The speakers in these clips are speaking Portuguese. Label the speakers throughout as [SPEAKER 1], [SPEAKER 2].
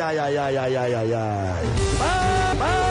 [SPEAKER 1] ay, ay, ay, ay, ay, ay, ay. Bye, bye.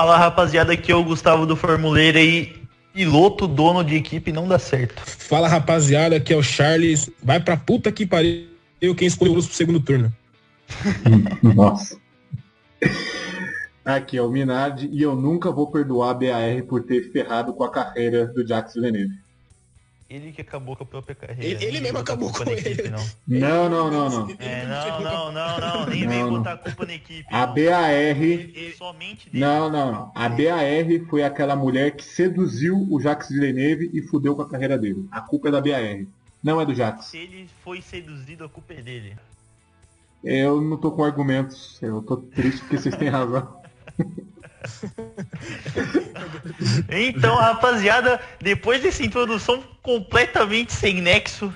[SPEAKER 2] Fala rapaziada, aqui é o Gustavo do Formuleira e piloto, dono de equipe não dá certo.
[SPEAKER 3] Fala rapaziada, aqui é o Charles. Vai pra puta que pariu. Eu quem escolheu o pro segundo turno.
[SPEAKER 4] Nossa. Aqui é o Minardi e eu nunca vou perdoar a BAR por ter ferrado com a carreira do Jacques Villeneuve.
[SPEAKER 2] Ele que acabou com a própria carreira.
[SPEAKER 3] Ele- ele
[SPEAKER 2] Ninguém
[SPEAKER 3] mesmo
[SPEAKER 2] botar
[SPEAKER 3] acabou com
[SPEAKER 2] na equipe,
[SPEAKER 3] ele.
[SPEAKER 2] Não.
[SPEAKER 4] Não, não, não, não.
[SPEAKER 2] É, não, não, não, não, nem vem botar a culpa na equipe.
[SPEAKER 4] A
[SPEAKER 2] não.
[SPEAKER 4] BAR.
[SPEAKER 2] Ele- Somente dele.
[SPEAKER 4] Não, não, não. A BAR foi aquela mulher que seduziu o Jacques Villeneuve e fudeu com a carreira dele. A culpa é da BAR. Não é do Jacques.
[SPEAKER 2] Se ele foi seduzido, a culpa é dele.
[SPEAKER 4] Eu não tô com argumentos. Eu tô triste porque vocês têm razão.
[SPEAKER 2] Então, rapaziada, depois dessa introdução completamente sem nexo,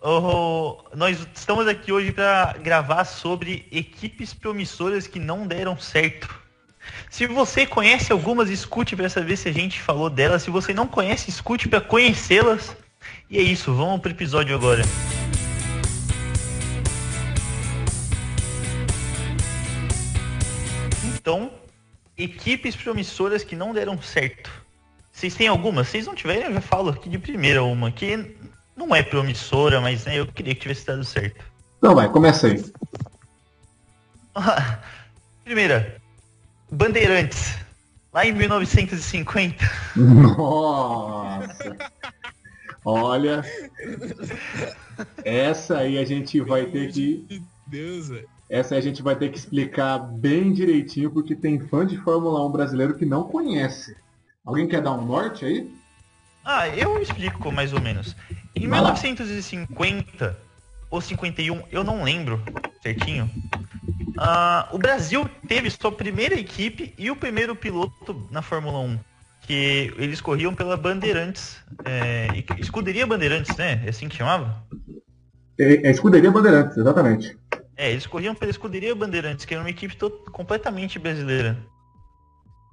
[SPEAKER 2] oh, nós estamos aqui hoje para gravar sobre equipes promissoras que não deram certo. Se você conhece algumas, escute para saber se a gente falou delas. Se você não conhece, escute para conhecê-las. E é isso, vamos pro episódio agora. Então, equipes promissoras que não deram certo. Vocês têm alguma? Se vocês não tiverem, eu já falo aqui de primeira uma, que não é promissora, mas né, eu queria que tivesse dado certo.
[SPEAKER 4] Então vai, começa aí.
[SPEAKER 2] Primeira, Bandeirantes. Lá em 1950.
[SPEAKER 4] Nossa! Olha, essa aí a gente vai ter que.
[SPEAKER 3] Meu Deus, velho.
[SPEAKER 4] Essa aí a gente vai ter que explicar bem direitinho, porque tem fã de Fórmula 1 brasileiro que não conhece. Alguém quer dar um norte aí?
[SPEAKER 2] Ah, eu explico mais ou menos. Em
[SPEAKER 4] Vai lá.
[SPEAKER 2] 1950 ou 51, eu não lembro certinho. ah, o Brasil teve sua primeira equipe e o primeiro piloto na Fórmula 1. Que eles corriam pela Bandeirantes. É, escuderia Bandeirantes, né? É assim que chamava?
[SPEAKER 4] É, é Escuderia Bandeirantes, exatamente.
[SPEAKER 2] É, eles corriam pela Escuderia Bandeirantes, que era uma equipe completamente brasileira.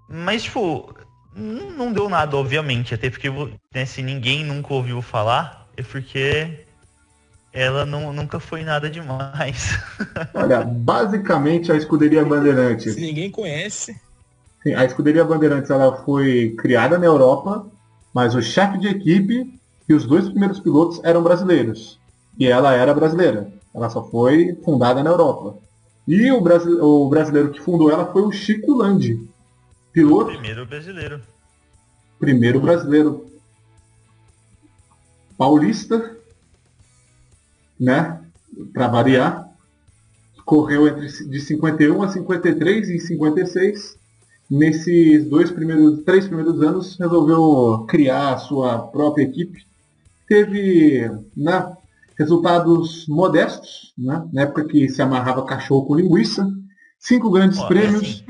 [SPEAKER 2] Mas, tipo, não deu nada, obviamente. Até porque né, se ninguém nunca ouviu falar, é porque ela não, nunca foi nada demais.
[SPEAKER 4] Olha, basicamente a Escuderia Bandeirantes.
[SPEAKER 3] Se ninguém conhece,
[SPEAKER 4] Sim, a Escuderia Bandeirantes ela foi criada na Europa, mas o chefe de equipe e os dois primeiros pilotos eram brasileiros. E ela era brasileira. Ela só foi fundada na Europa. E o, brasi- o brasileiro que fundou ela foi o Chico Landi, piloto
[SPEAKER 2] Primeiro brasileiro.
[SPEAKER 4] primeiro brasileiro paulista, né? Para variar. Correu entre de 51 a 53 e 56. Nesses dois primeiros, três primeiros anos, resolveu criar a sua própria equipe. Teve né, resultados modestos, né? na época que se amarrava cachorro com linguiça. Cinco grandes
[SPEAKER 2] Ó,
[SPEAKER 4] prêmios,
[SPEAKER 2] assim,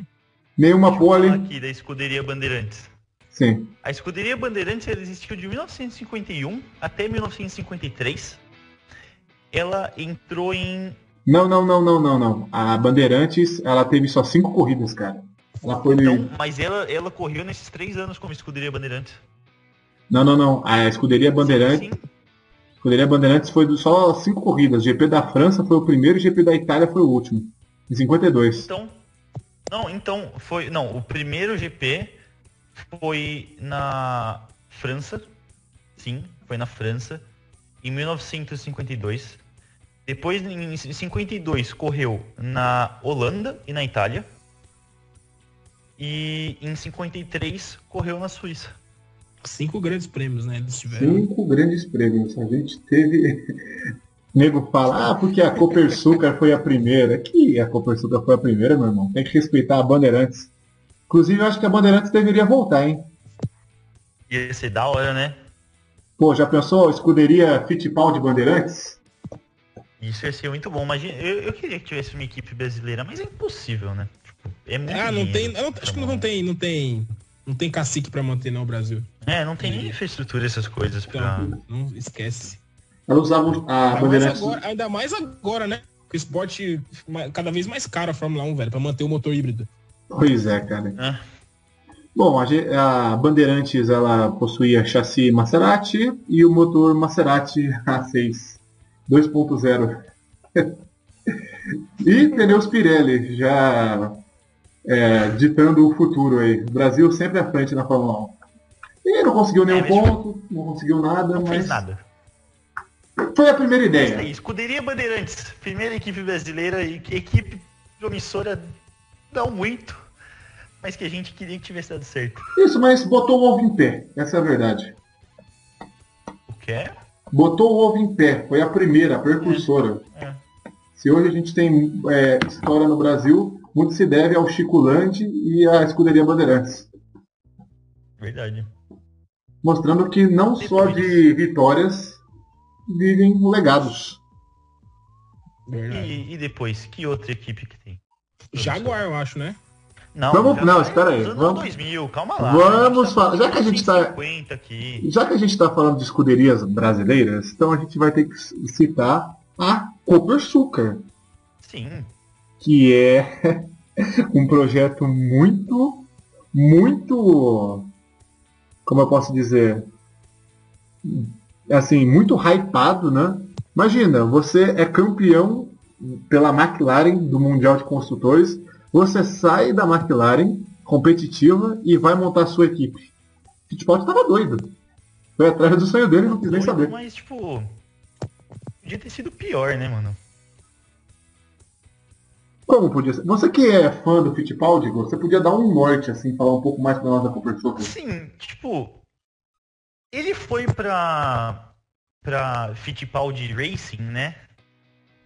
[SPEAKER 4] nenhuma pole.
[SPEAKER 2] aqui da Escuderia Bandeirantes.
[SPEAKER 4] Sim.
[SPEAKER 2] A Escuderia Bandeirantes ela existiu de 1951 até 1953. Ela entrou em
[SPEAKER 4] Não, não, não, não, não, não. A Bandeirantes, ela teve só cinco corridas, cara. Ela foi no...
[SPEAKER 2] Então, mas ela, ela correu nesses três anos como escuderia Bandeirantes.
[SPEAKER 4] Não, não, não. A Escuderia Bandeirantes,
[SPEAKER 2] Sim, sim.
[SPEAKER 4] Escuderia Bandeirantes foi só cinco corridas. GP da França foi o primeiro e GP da Itália foi o último. Em 52.
[SPEAKER 2] Então, não, então foi, não, o primeiro GP foi na França, sim, foi na França em 1952. Depois em 52 correu na Holanda e na Itália. E em 53 correu na Suíça.
[SPEAKER 3] Cinco grandes prêmios, né? Eles tiveram.
[SPEAKER 4] Cinco grandes prêmios. A gente teve. Nego fala, ah, porque a Copersucar foi a primeira. Que a Copersucar foi a primeira, meu irmão. Tem que respeitar a Bandeirantes. Inclusive, eu acho que a Bandeirantes deveria voltar, hein?
[SPEAKER 2] Ia ser da hora, né?
[SPEAKER 4] Pô, já pensou escuderia Fittipaldi Bandeirantes?
[SPEAKER 2] Isso ia ser muito bom. Imagina, eu, eu queria que tivesse uma equipe brasileira, mas é impossível, né? Tipo, é muito
[SPEAKER 3] Ah, não tem.
[SPEAKER 2] dinheiro
[SPEAKER 3] não- acho que não tem, não tem. Não tem cacique pra manter não o Brasil.
[SPEAKER 2] É, não tem nem infraestrutura essas coisas pra.
[SPEAKER 3] Então, não esquece.
[SPEAKER 4] Ela usava a
[SPEAKER 3] Ainda mais,
[SPEAKER 4] Bandeirantes.
[SPEAKER 3] agora, ainda mais agora, né? Porque o esporte cada vez mais caro a Fórmula 1, velho, pra manter o motor híbrido.
[SPEAKER 4] Pois é, cara.
[SPEAKER 2] Ah,
[SPEAKER 4] Bom, a Bandeirantes ela possuía chassi Maserati e o motor Maserati A6 2.0. e pneus Pirelli, já é, ditando o futuro aí. O Brasil sempre à frente na Fórmula 1. E não conseguiu nenhum
[SPEAKER 2] É,
[SPEAKER 4] ponto, não conseguiu nada,
[SPEAKER 2] não fez
[SPEAKER 4] mas
[SPEAKER 2] nada.
[SPEAKER 4] foi a primeira ideia.
[SPEAKER 2] aí, Escuderia Bandeirantes, primeira equipe brasileira e equipe promissora não muito, mas que a gente queria que tivesse dado certo.
[SPEAKER 4] Isso, mas botou o ovo em pé, essa é a verdade.
[SPEAKER 2] O que é?
[SPEAKER 4] Botou o ovo em pé, foi a primeira, a precursora.
[SPEAKER 2] É.
[SPEAKER 4] Se hoje a gente tem é, história no Brasil, muito se deve ao Chico Landi e à Escuderia Bandeirantes.
[SPEAKER 2] Verdade.
[SPEAKER 4] Mostrando que não só de vitórias vivem legados.
[SPEAKER 2] E, e depois, que outra equipe que tem?
[SPEAKER 3] Jaguar, eu acho, né?
[SPEAKER 2] Não,
[SPEAKER 4] Vamos- não,
[SPEAKER 2] vai
[SPEAKER 4] espera aí, vamos-
[SPEAKER 2] 2000, calma lá.
[SPEAKER 4] Vamos falar- já que a gente tá-
[SPEAKER 2] 150 aqui.
[SPEAKER 4] Já que a gente está falando de escuderias brasileiras, então a gente vai ter que citar a Copersucar,
[SPEAKER 2] Sim.
[SPEAKER 4] Que é um projeto muito, muito, como eu posso dizer, assim, muito hypado, né? Imagina, você é campeão pela McLaren do Mundial de Construtores, você sai da McLaren competitiva e vai montar a sua equipe. Fittipaldi estava doido. Foi atrás do sonho dele não quis nem saber.
[SPEAKER 2] Mas, tipo, podia ter sido pior, né, mano?
[SPEAKER 4] Como podia ser? Você que é fã do Fittipaldi, você podia dar um norte, assim, falar um pouco mais pra nós da Copersucar.
[SPEAKER 2] Sim, tipo, ele foi pra, pra Fittipaldi Racing, né?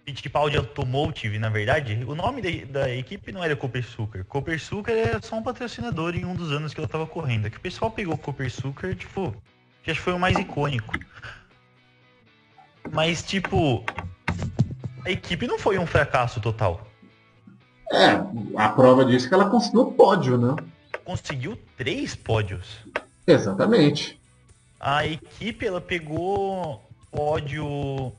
[SPEAKER 2] Fittipaldi Automotive, na verdade. O nome da, da equipe não era Copersucar. Copersucar era só um patrocinador em um dos anos que ela tava correndo. É que o pessoal pegou Copersucar, tipo, que acho que foi o mais icônico. Mas, tipo, a equipe não foi um fracasso total.
[SPEAKER 4] É, a prova disso é que ela conseguiu o pódio, né?
[SPEAKER 2] Conseguiu três pódios.
[SPEAKER 4] Exatamente.
[SPEAKER 2] A equipe ela pegou pódio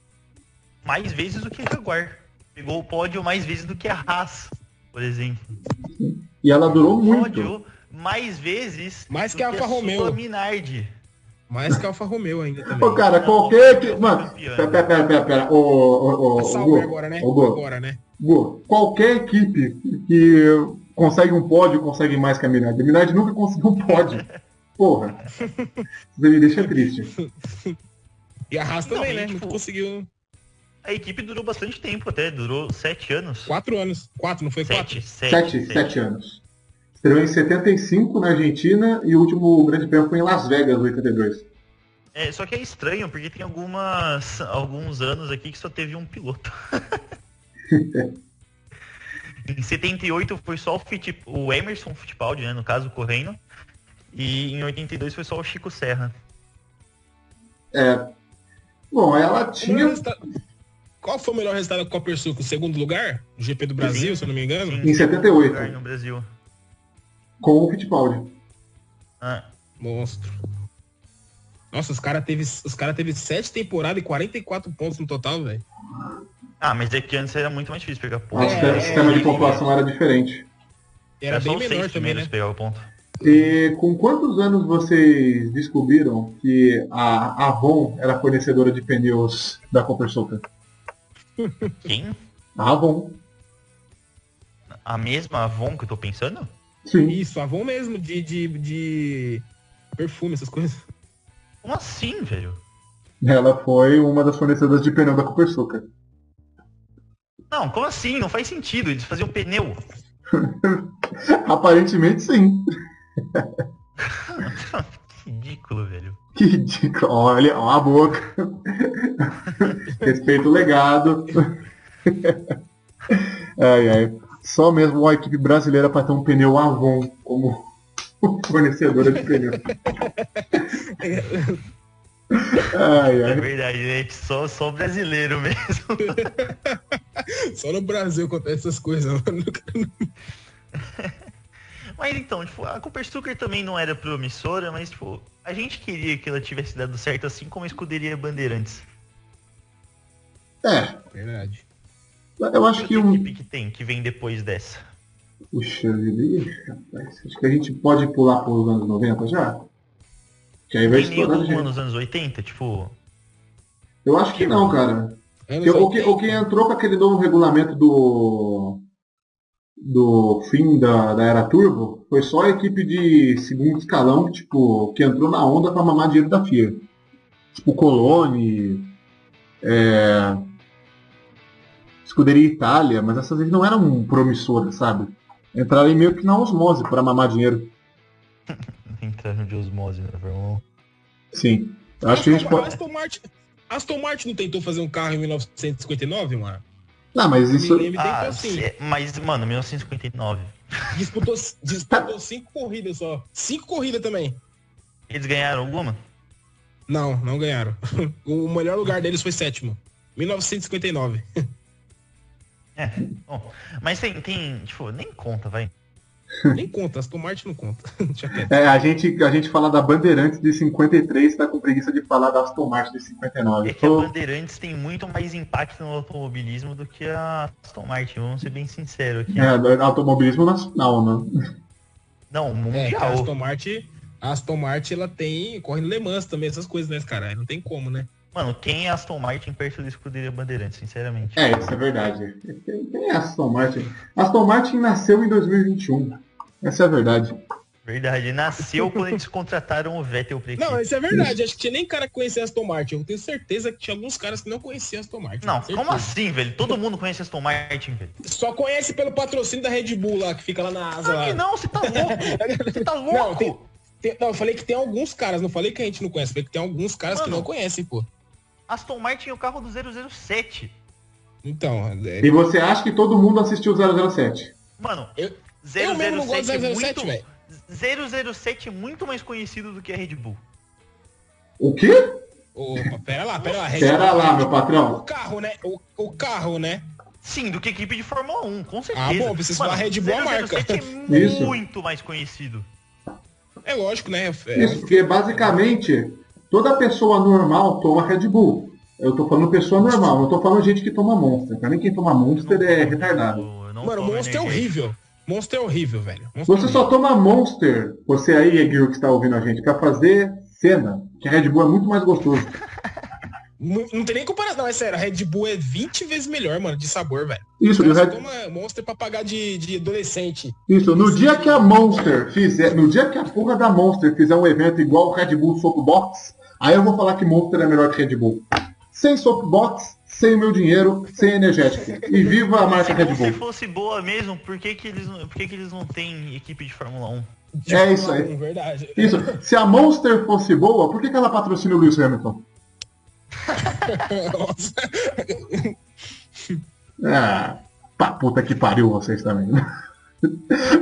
[SPEAKER 2] mais vezes do que a Jaguar. Pegou o pódio mais vezes do que a Haas, por exemplo.
[SPEAKER 4] E ela durou muito.
[SPEAKER 2] Pódio mais vezes
[SPEAKER 3] Mais
[SPEAKER 2] do
[SPEAKER 3] que a Alfa Romeo.
[SPEAKER 2] Minardi.
[SPEAKER 3] Mais que a Alfa Romeo ainda também.
[SPEAKER 4] Ô, cara, qualquer que. Mano, pera, pera, pera, pera, pera. Ô, ô, ô, Gu,
[SPEAKER 3] agora, né? Agora, né?
[SPEAKER 4] Qualquer equipe que consegue um pódio consegue mais que a Minardi. A Minardi nunca conseguiu um pódio. Porra. Você me deixa triste.
[SPEAKER 3] E a Haas também, né?
[SPEAKER 2] tipo,
[SPEAKER 3] conseguiu
[SPEAKER 2] A equipe durou bastante tempo até, durou sete anos.
[SPEAKER 3] quatro anos. Quatro, não foi
[SPEAKER 2] Sete,
[SPEAKER 3] quatro?
[SPEAKER 2] sete,
[SPEAKER 4] Sete, sete anos. Estreou em 75 na Argentina e o último grande prêmio foi em Las Vegas, 82.
[SPEAKER 2] É, só que é estranho, porque tem algumas, alguns anos aqui que só teve um piloto. em 78 foi só o, Fittip, o Emerson Fittipaldi, né, no caso, correndo. E em 82 foi só o Chico Serra.
[SPEAKER 4] É. Bom, ela tinha.
[SPEAKER 3] Qual foi o melhor resultado da Copper Suco? Segundo lugar? No GP do Brasil,
[SPEAKER 2] Sim.
[SPEAKER 3] se eu não me engano?
[SPEAKER 2] Sim,
[SPEAKER 4] Em 78.
[SPEAKER 2] lugar No Brasil.
[SPEAKER 4] Com o Fittipaldi.
[SPEAKER 2] Ah,
[SPEAKER 3] Monstro. Nossa, os caras teve, os cara teve sete temporadas e 44 pontos no total, velho.
[SPEAKER 2] Ah, mas é que antes era muito mais difícil pegar
[SPEAKER 4] O
[SPEAKER 2] ponto.
[SPEAKER 3] É,
[SPEAKER 4] sistema-
[SPEAKER 3] é,
[SPEAKER 4] sistema de
[SPEAKER 3] é,
[SPEAKER 4] pontuação era diferente.
[SPEAKER 3] Era
[SPEAKER 2] só
[SPEAKER 3] bem menor também, né?
[SPEAKER 2] pegar o ponto.
[SPEAKER 4] E com quantos anos vocês descobriram que a Avon era fornecedora de pneus da Copersucar?
[SPEAKER 2] Quem?
[SPEAKER 4] A Avon.
[SPEAKER 2] A mesma Avon que eu tô pensando?
[SPEAKER 4] Sim.
[SPEAKER 3] Isso, Avon mesmo, de, de, de perfume, essas coisas.
[SPEAKER 2] Como assim, velho?
[SPEAKER 4] Ela foi uma das fornecedoras de pneu da Copersucar.
[SPEAKER 2] Não, como assim? Não faz sentido. Eles faziam pneu.
[SPEAKER 4] Aparentemente sim.
[SPEAKER 2] Ridículo, velho.
[SPEAKER 4] Que ridículo. Olha, ó a boca. Respeito o legado. ai, ai. Só mesmo uma equipe brasileira para ter um pneu Avon como fornecedora de pneu. Ai,
[SPEAKER 2] É
[SPEAKER 4] ai.
[SPEAKER 2] verdade, gente. Só, só brasileiro mesmo.
[SPEAKER 3] Só no Brasil acontece essas coisas, mano.
[SPEAKER 2] Mas então, tipo, a Cooper Stucker também não era promissora, mas, tipo, a gente queria que ela tivesse dado certo, assim como a escuderia Bandeirantes.
[SPEAKER 4] É,
[SPEAKER 3] Verdade.
[SPEAKER 4] eu acho que
[SPEAKER 2] Outra
[SPEAKER 4] um.
[SPEAKER 2] equipe que tem, que vem depois dessa.
[SPEAKER 4] Puxa vida, rapaz. Acho que a gente pode pular para os anos 90 já? Que aí vai
[SPEAKER 2] Tem
[SPEAKER 4] estourar
[SPEAKER 2] nenhuma
[SPEAKER 4] gente.
[SPEAKER 2] nos anos 80, tipo.
[SPEAKER 4] Eu acho que não, cara. O, que,
[SPEAKER 3] 80.
[SPEAKER 4] o que entrou com aquele novo regulamento do do fim da, da era turbo foi só a equipe de segundo escalão que, tipo, que entrou na onda para mamar dinheiro da FIA. Tipo, Colone, é, Escuderia Itália, mas essas vezes não eram promissoras, sabe? Entraram meio que na osmose para mamar dinheiro.
[SPEAKER 2] Entrando de osmose na Fórmula 1.
[SPEAKER 4] Sim. Acho que a gente
[SPEAKER 3] Aston,
[SPEAKER 4] pode.
[SPEAKER 3] Aston Martin, Aston Martin não tentou fazer um carro em 1959, mano?
[SPEAKER 4] Não, mas isso.
[SPEAKER 3] Me
[SPEAKER 2] Ah,
[SPEAKER 3] tentou sim.
[SPEAKER 2] cê- mas, mano, 1959.
[SPEAKER 3] Disputou, disputou cinco corridas só. Cinco corridas também.
[SPEAKER 2] Eles ganharam alguma?
[SPEAKER 3] Não, não ganharam. O melhor lugar deles foi sétimo. 1959.
[SPEAKER 2] É. Bom, mas tem, tem, tipo, nem conta, vai.
[SPEAKER 3] Nem conta, Aston Martin não conta.
[SPEAKER 4] É, a gente, a gente fala da Bandeirantes de 53, tá com preguiça de falar da Aston Martin de 59.
[SPEAKER 2] É que a Bandeirantes tem muito mais impacto no automobilismo do que a Aston Martin, vamos ser bem sinceros aqui.
[SPEAKER 4] É, automobilismo nacional, né?
[SPEAKER 2] Não,
[SPEAKER 3] É, que a
[SPEAKER 2] mundial.
[SPEAKER 3] Aston Martin, a Aston Martin, ela tem. Corre no Le Mans também, essas coisas, né, cara? Não tem como, né?
[SPEAKER 2] Mano, quem é Aston Martin perto da escuderia Bandeirantes, sinceramente?
[SPEAKER 4] É, isso é verdade. Quem é Aston Martin? Aston Martin nasceu em 2021. Essa é a verdade.
[SPEAKER 2] Verdade, nasceu quando eles contrataram o Vettel pra equipe.
[SPEAKER 3] Não, isso é verdade. Acho que tinha nem cara que conhecia Aston Martin. Eu tenho certeza que tinha alguns caras que não conheciam Aston Martin.
[SPEAKER 2] Não, como assim, velho? Todo mundo conhece Aston Martin, velho.
[SPEAKER 3] Só conhece pelo patrocínio da Red Bull lá, que fica lá na asa
[SPEAKER 2] Claro
[SPEAKER 3] lá.
[SPEAKER 2] que não, você tá louco. Você tá louco.
[SPEAKER 3] Não, tem- Tem- não, eu falei que tem alguns caras, não falei que a gente não conhece, falei que tem alguns caras que
[SPEAKER 2] Mano.
[SPEAKER 3] não conhecem, pô.
[SPEAKER 2] Aston Martin é o carro do 007.
[SPEAKER 3] Então, é,
[SPEAKER 4] E você acha que todo mundo assistiu 007?
[SPEAKER 2] Mano,
[SPEAKER 3] Eu-
[SPEAKER 2] 007
[SPEAKER 3] eu mesmo não gosto
[SPEAKER 2] é
[SPEAKER 3] de 007,
[SPEAKER 2] muito...
[SPEAKER 3] velho.
[SPEAKER 2] 007 é muito mais conhecido do que a Red Bull.
[SPEAKER 4] O quê?
[SPEAKER 3] Opa, pera lá, pera lá. Red
[SPEAKER 4] Pera
[SPEAKER 3] Bull-
[SPEAKER 4] lá, meu
[SPEAKER 3] O
[SPEAKER 4] patrão.
[SPEAKER 3] carro, né? O, o carro, né?
[SPEAKER 2] Sim, do que equipe de Fórmula 1, com certeza.
[SPEAKER 3] Ah, bom, preciso falar Red Bull é a marca.
[SPEAKER 2] 007 é
[SPEAKER 4] Isso.
[SPEAKER 2] muito mais conhecido.
[SPEAKER 3] É lógico, né? É,
[SPEAKER 4] Isso, porque basicamente toda pessoa normal toma Red Bull. Eu tô falando pessoa normal, não tô falando gente que toma Monster. Pra mim quem toma Monster é retardado.
[SPEAKER 3] Mano, Monster é horrível. Monster é horrível, velho. Monster
[SPEAKER 4] Você
[SPEAKER 3] é
[SPEAKER 4] só toma Monster, você aí, Eguil, que está ouvindo a gente, pra fazer cena. Que Red Bull é muito mais gostoso.
[SPEAKER 3] Não, não tem nem comparação, não, é sério. A Red Bull é 20 vezes melhor, mano, de sabor, velho.
[SPEAKER 4] Isso,
[SPEAKER 3] Você
[SPEAKER 4] Red...
[SPEAKER 3] toma Monster pra pagar de, de adolescente.
[SPEAKER 4] Isso, no dia que a Monster fizer, no dia que a porra da Monster fizer um evento igual o Red Bull Soapbox, aí eu vou falar que Monster é melhor que Red Bull. Sem Soapbox, sem o meu dinheiro, sem energético. E viva a marca
[SPEAKER 2] Se
[SPEAKER 4] Red
[SPEAKER 2] Monster
[SPEAKER 4] Bull.
[SPEAKER 2] fosse boa mesmo, por que, que, eles, não- por que, que eles não têm equipe de Fórmula 1?
[SPEAKER 3] De
[SPEAKER 4] É isso
[SPEAKER 3] Fórmula
[SPEAKER 4] aí.
[SPEAKER 3] 1, verdade.
[SPEAKER 4] Isso, se a Monster fosse boa, por que, que ela patrocina o Lewis Hamilton?
[SPEAKER 3] Nossa.
[SPEAKER 4] Ah, pá, puta que pariu vocês também.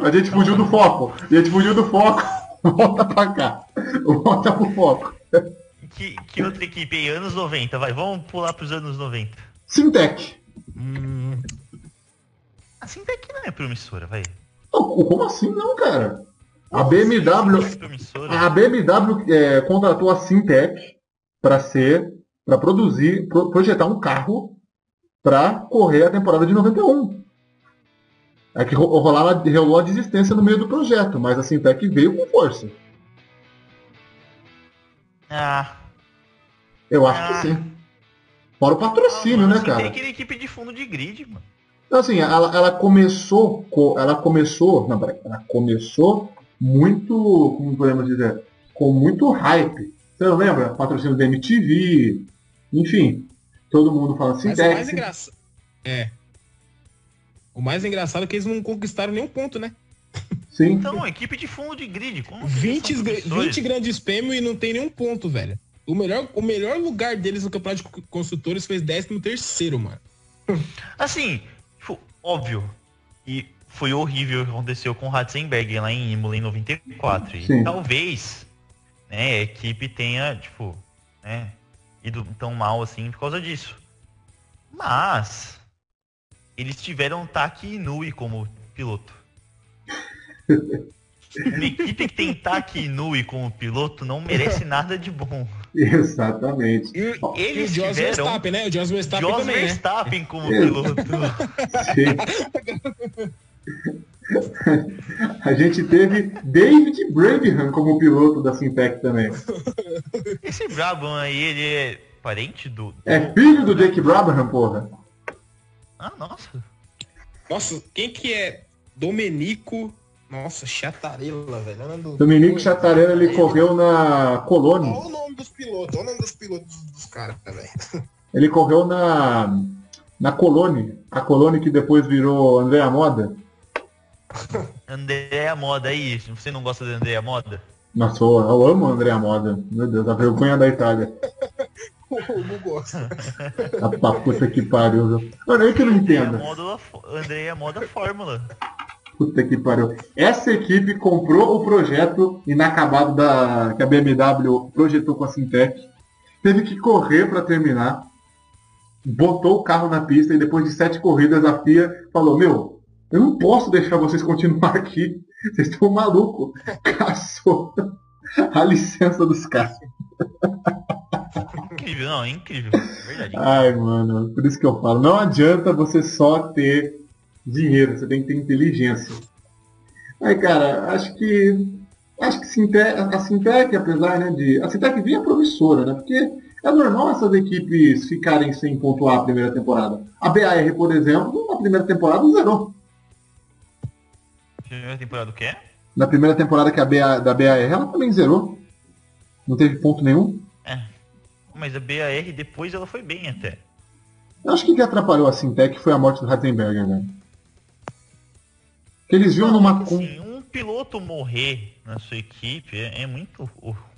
[SPEAKER 4] A gente fugiu do foco. A gente fugiu do foco. Volta pra cá. Volta pro foco.
[SPEAKER 2] Que, que outra equipe aí? Anos 90, vai, vamos pular pros anos 90.
[SPEAKER 4] Sintec.
[SPEAKER 3] Hum,
[SPEAKER 2] A Sintec não é promissora, vai.
[SPEAKER 4] Como assim não, cara? A BMW,
[SPEAKER 2] É
[SPEAKER 4] a BMW é, contratou a Sintec para ser, para produzir, pro- projetar um carro para correr a temporada de 91. É que ro- rolava, rolou a desistência no meio do projeto, mas a Sintec veio com força.
[SPEAKER 2] Ah,
[SPEAKER 4] Eu acho
[SPEAKER 2] Ah.
[SPEAKER 4] que sim. Fora o patrocínio, né,
[SPEAKER 2] Tem
[SPEAKER 4] cara?
[SPEAKER 2] aquele equipe de fundo de grid, mano.
[SPEAKER 4] Então, assim, ela, ela começou, co- ela começou, não, peraí, ela começou muito, como podemos dizer, com muito hype. Você não lembra? Patrocínio da MTV, enfim, todo mundo fala assim,
[SPEAKER 3] mas o mais engraçado. É. O mais engraçado é que eles não conquistaram nenhum ponto, né?
[SPEAKER 4] sim.
[SPEAKER 2] Então, equipe de fundo de grid. Como que eles
[SPEAKER 3] 20,
[SPEAKER 2] são
[SPEAKER 3] gra-
[SPEAKER 2] promissores?
[SPEAKER 3] 20 grandes prêmios e não tem nenhum ponto, velho. O melhor, o melhor lugar deles no campeonato de co- construtores foi 13 terceiro, mano.
[SPEAKER 2] Assim, tipo, óbvio. E foi horrível o que aconteceu com o Ratzenberg lá em Imola em 94. E
[SPEAKER 4] Sim.
[SPEAKER 2] talvez, né, a equipe tenha, tipo, né, ido tão mal assim por causa disso. Mas eles tiveram Taki Inui como piloto. Uma equipe que tem Taki Inui como piloto não merece nada de bom.
[SPEAKER 4] Exatamente.
[SPEAKER 3] E,
[SPEAKER 4] Ó,
[SPEAKER 3] e o
[SPEAKER 2] Eles
[SPEAKER 3] Jos
[SPEAKER 2] tiveram
[SPEAKER 3] Verstappen, né? O Jos Verstappen
[SPEAKER 2] Jos
[SPEAKER 3] também, né?
[SPEAKER 2] Verstappen como
[SPEAKER 4] É.
[SPEAKER 2] piloto.
[SPEAKER 4] A gente teve David Brabham como piloto da Sintec também.
[SPEAKER 2] Esse Brabham aí, ele é parente do.
[SPEAKER 4] É
[SPEAKER 2] do-
[SPEAKER 4] filho do Jake Brabham, porra.
[SPEAKER 2] Ah, nossa.
[SPEAKER 3] Nossa, quem que é Domenico... Nossa, Chatarela, velho. Olha o nome do-
[SPEAKER 4] Dominique Chatarella, ele correu na Colônia.
[SPEAKER 3] Olha o nome dos pilotos, olha o nome dos pilotos dos caras, velho.
[SPEAKER 4] Ele correu na na Colônia. A Colônia que depois virou Andréa Moda.
[SPEAKER 2] Andréa Moda aí. Você não gosta de Andréa Moda?
[SPEAKER 4] Nossa, eu, eu amo Andréa Moda. Meu Deus, a vergonha da Itália.
[SPEAKER 3] O Hugo gosta.
[SPEAKER 4] A puta que pariu. Mano, eu que não
[SPEAKER 2] Andréa
[SPEAKER 4] entendo.
[SPEAKER 2] Moda, Andréa Moda Fórmula.
[SPEAKER 4] Puta que pariu. Essa equipe comprou o projeto inacabado da, que a BMW projetou com a Sintec. Teve que correr para terminar. Botou o carro na pista e depois de sete corridas a FIA falou, meu, eu não posso deixar vocês continuar aqui. Vocês estão malucos. Caçou a licença dos carros.
[SPEAKER 2] Incrível, não, incrível. Verdade.
[SPEAKER 4] Ai, mano, por isso que eu falo. Não adianta você só ter dinheiro, você tem que ter inteligência. Aí, cara, acho que. Acho que a Sintec, apesar né, de. A Sintec vinha promissora, né? Porque é normal essas equipes ficarem sem pontuar a primeira temporada. A BAR, por exemplo, na primeira temporada zerou.
[SPEAKER 2] Primeira temporada o quê?
[SPEAKER 4] Na primeira temporada que a BA, da BAR, ela também zerou. Não teve ponto nenhum.
[SPEAKER 2] É. Mas a BAR depois ela foi bem até.
[SPEAKER 4] Eu acho que o que atrapalhou a Sintec foi a morte do Rattenberger, velho. Que eles viam numa. com-
[SPEAKER 2] Assim, um piloto morrer na sua equipe é, é muito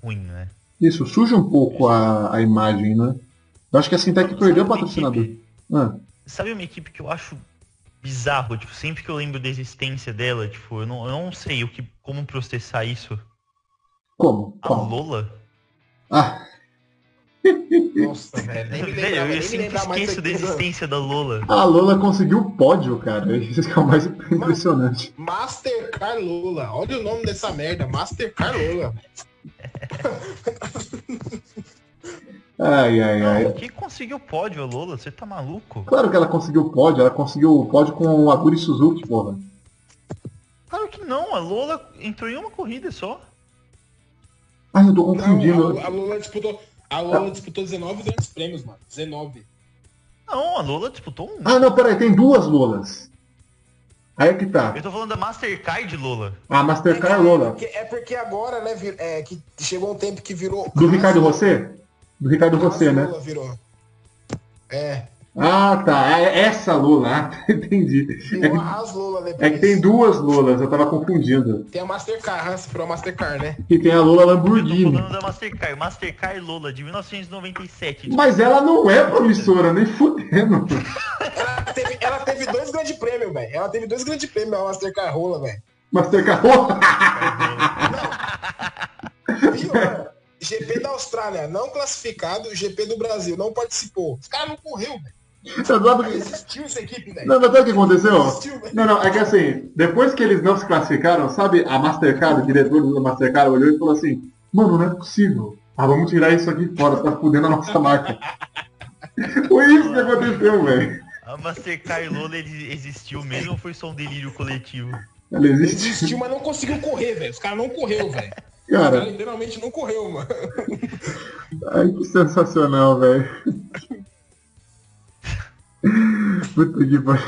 [SPEAKER 2] ruim, né?
[SPEAKER 4] Isso, suja um pouco a, a imagem, né? Eu acho que a Sintec perdeu o patrocinador.
[SPEAKER 2] equipe-
[SPEAKER 4] Ah,
[SPEAKER 2] Sabe uma equipe que eu acho bizarro? Tipo, sempre que eu lembro da existência dela, tipo, eu não, eu não sei o que, como processar isso.
[SPEAKER 4] como?
[SPEAKER 2] A
[SPEAKER 4] Como?
[SPEAKER 2] Lola?
[SPEAKER 4] Ah,
[SPEAKER 3] Nossa, velho. Nem me lembrava,
[SPEAKER 2] eu
[SPEAKER 3] nem me
[SPEAKER 2] sempre esqueço da existência da Lola.
[SPEAKER 4] a Lola conseguiu o pódio, cara. Isso que é o mais impressionante.
[SPEAKER 3] Mastercard Lula. Olha o nome dessa merda. Mastercard Lula.
[SPEAKER 4] Ai, ai,
[SPEAKER 2] Não,
[SPEAKER 4] ai.
[SPEAKER 2] que conseguiu pódio a Lola? Você tá maluco?
[SPEAKER 4] Claro que ela conseguiu o pódio, ela conseguiu o pódio com o Aguri Suzuki, porra.
[SPEAKER 2] Claro que não, a Lola entrou em uma corrida só.
[SPEAKER 4] Ai, eu tô
[SPEAKER 3] Não,
[SPEAKER 4] confundindo.
[SPEAKER 3] a, a Lula disputou. A Lula disputou 19 grandes prêmios, mano. 19.
[SPEAKER 2] Não, a Lola disputou um.
[SPEAKER 4] Ah, não, peraí, tem duas Lolas. Aí é que tá.
[SPEAKER 2] Eu tô falando da Mastercard Lola.
[SPEAKER 4] A Mastercard Lola.
[SPEAKER 3] porque, é porque agora, né, vir- é, que chegou um tempo que virou.
[SPEAKER 4] Do Ricardo Rosset? Do Ricardo Rosset, né?
[SPEAKER 3] Lula virou. É.
[SPEAKER 4] Ah, tá. É essa Lola. Ah, tá, entendi. É
[SPEAKER 3] Lula depois.
[SPEAKER 4] é que tem duas Lolas, eu tava confundindo.
[SPEAKER 3] Tem a Mastercard, Haas virou a Mastercard, né?
[SPEAKER 4] E tem a Lola
[SPEAKER 2] Eu tô
[SPEAKER 4] Lamborghini.
[SPEAKER 2] falando da Mastercard. Mastercard Lola, de 1997.
[SPEAKER 4] Mas ela não é promissora, nem fudendo.
[SPEAKER 3] Ela teve, ela teve dois grandes prêmios, velho. Ela teve dois grandes prêmios, a Mastercard Rola, velho.
[SPEAKER 4] Mastercard.
[SPEAKER 3] Pior, GP da Austrália não classificado, GP do Brasil não participou. Os caras não correu, velho. Existiu essa equipe, velho.
[SPEAKER 4] Não, mas sabe o que aconteceu?
[SPEAKER 3] Não existiu.
[SPEAKER 4] Não, não, é que assim, depois que eles não se classificaram, sabe, a Mastercard, o diretor da Mastercard olhou e falou assim, mano, não é possível. Ah, vamos tirar isso aqui fora, tá fudendo a nossa marca. Foi isso que aconteceu, velho.
[SPEAKER 2] A Mastercard Lola existiu mesmo ou foi só um delírio coletivo?
[SPEAKER 4] Ela existe.
[SPEAKER 3] Existiu, mas não conseguiu correr, velho. Os caras não correu, velho. Os caras
[SPEAKER 4] Cara,
[SPEAKER 3] literalmente não correu, mano.
[SPEAKER 4] ai que sensacional, velho. Puta que pariu.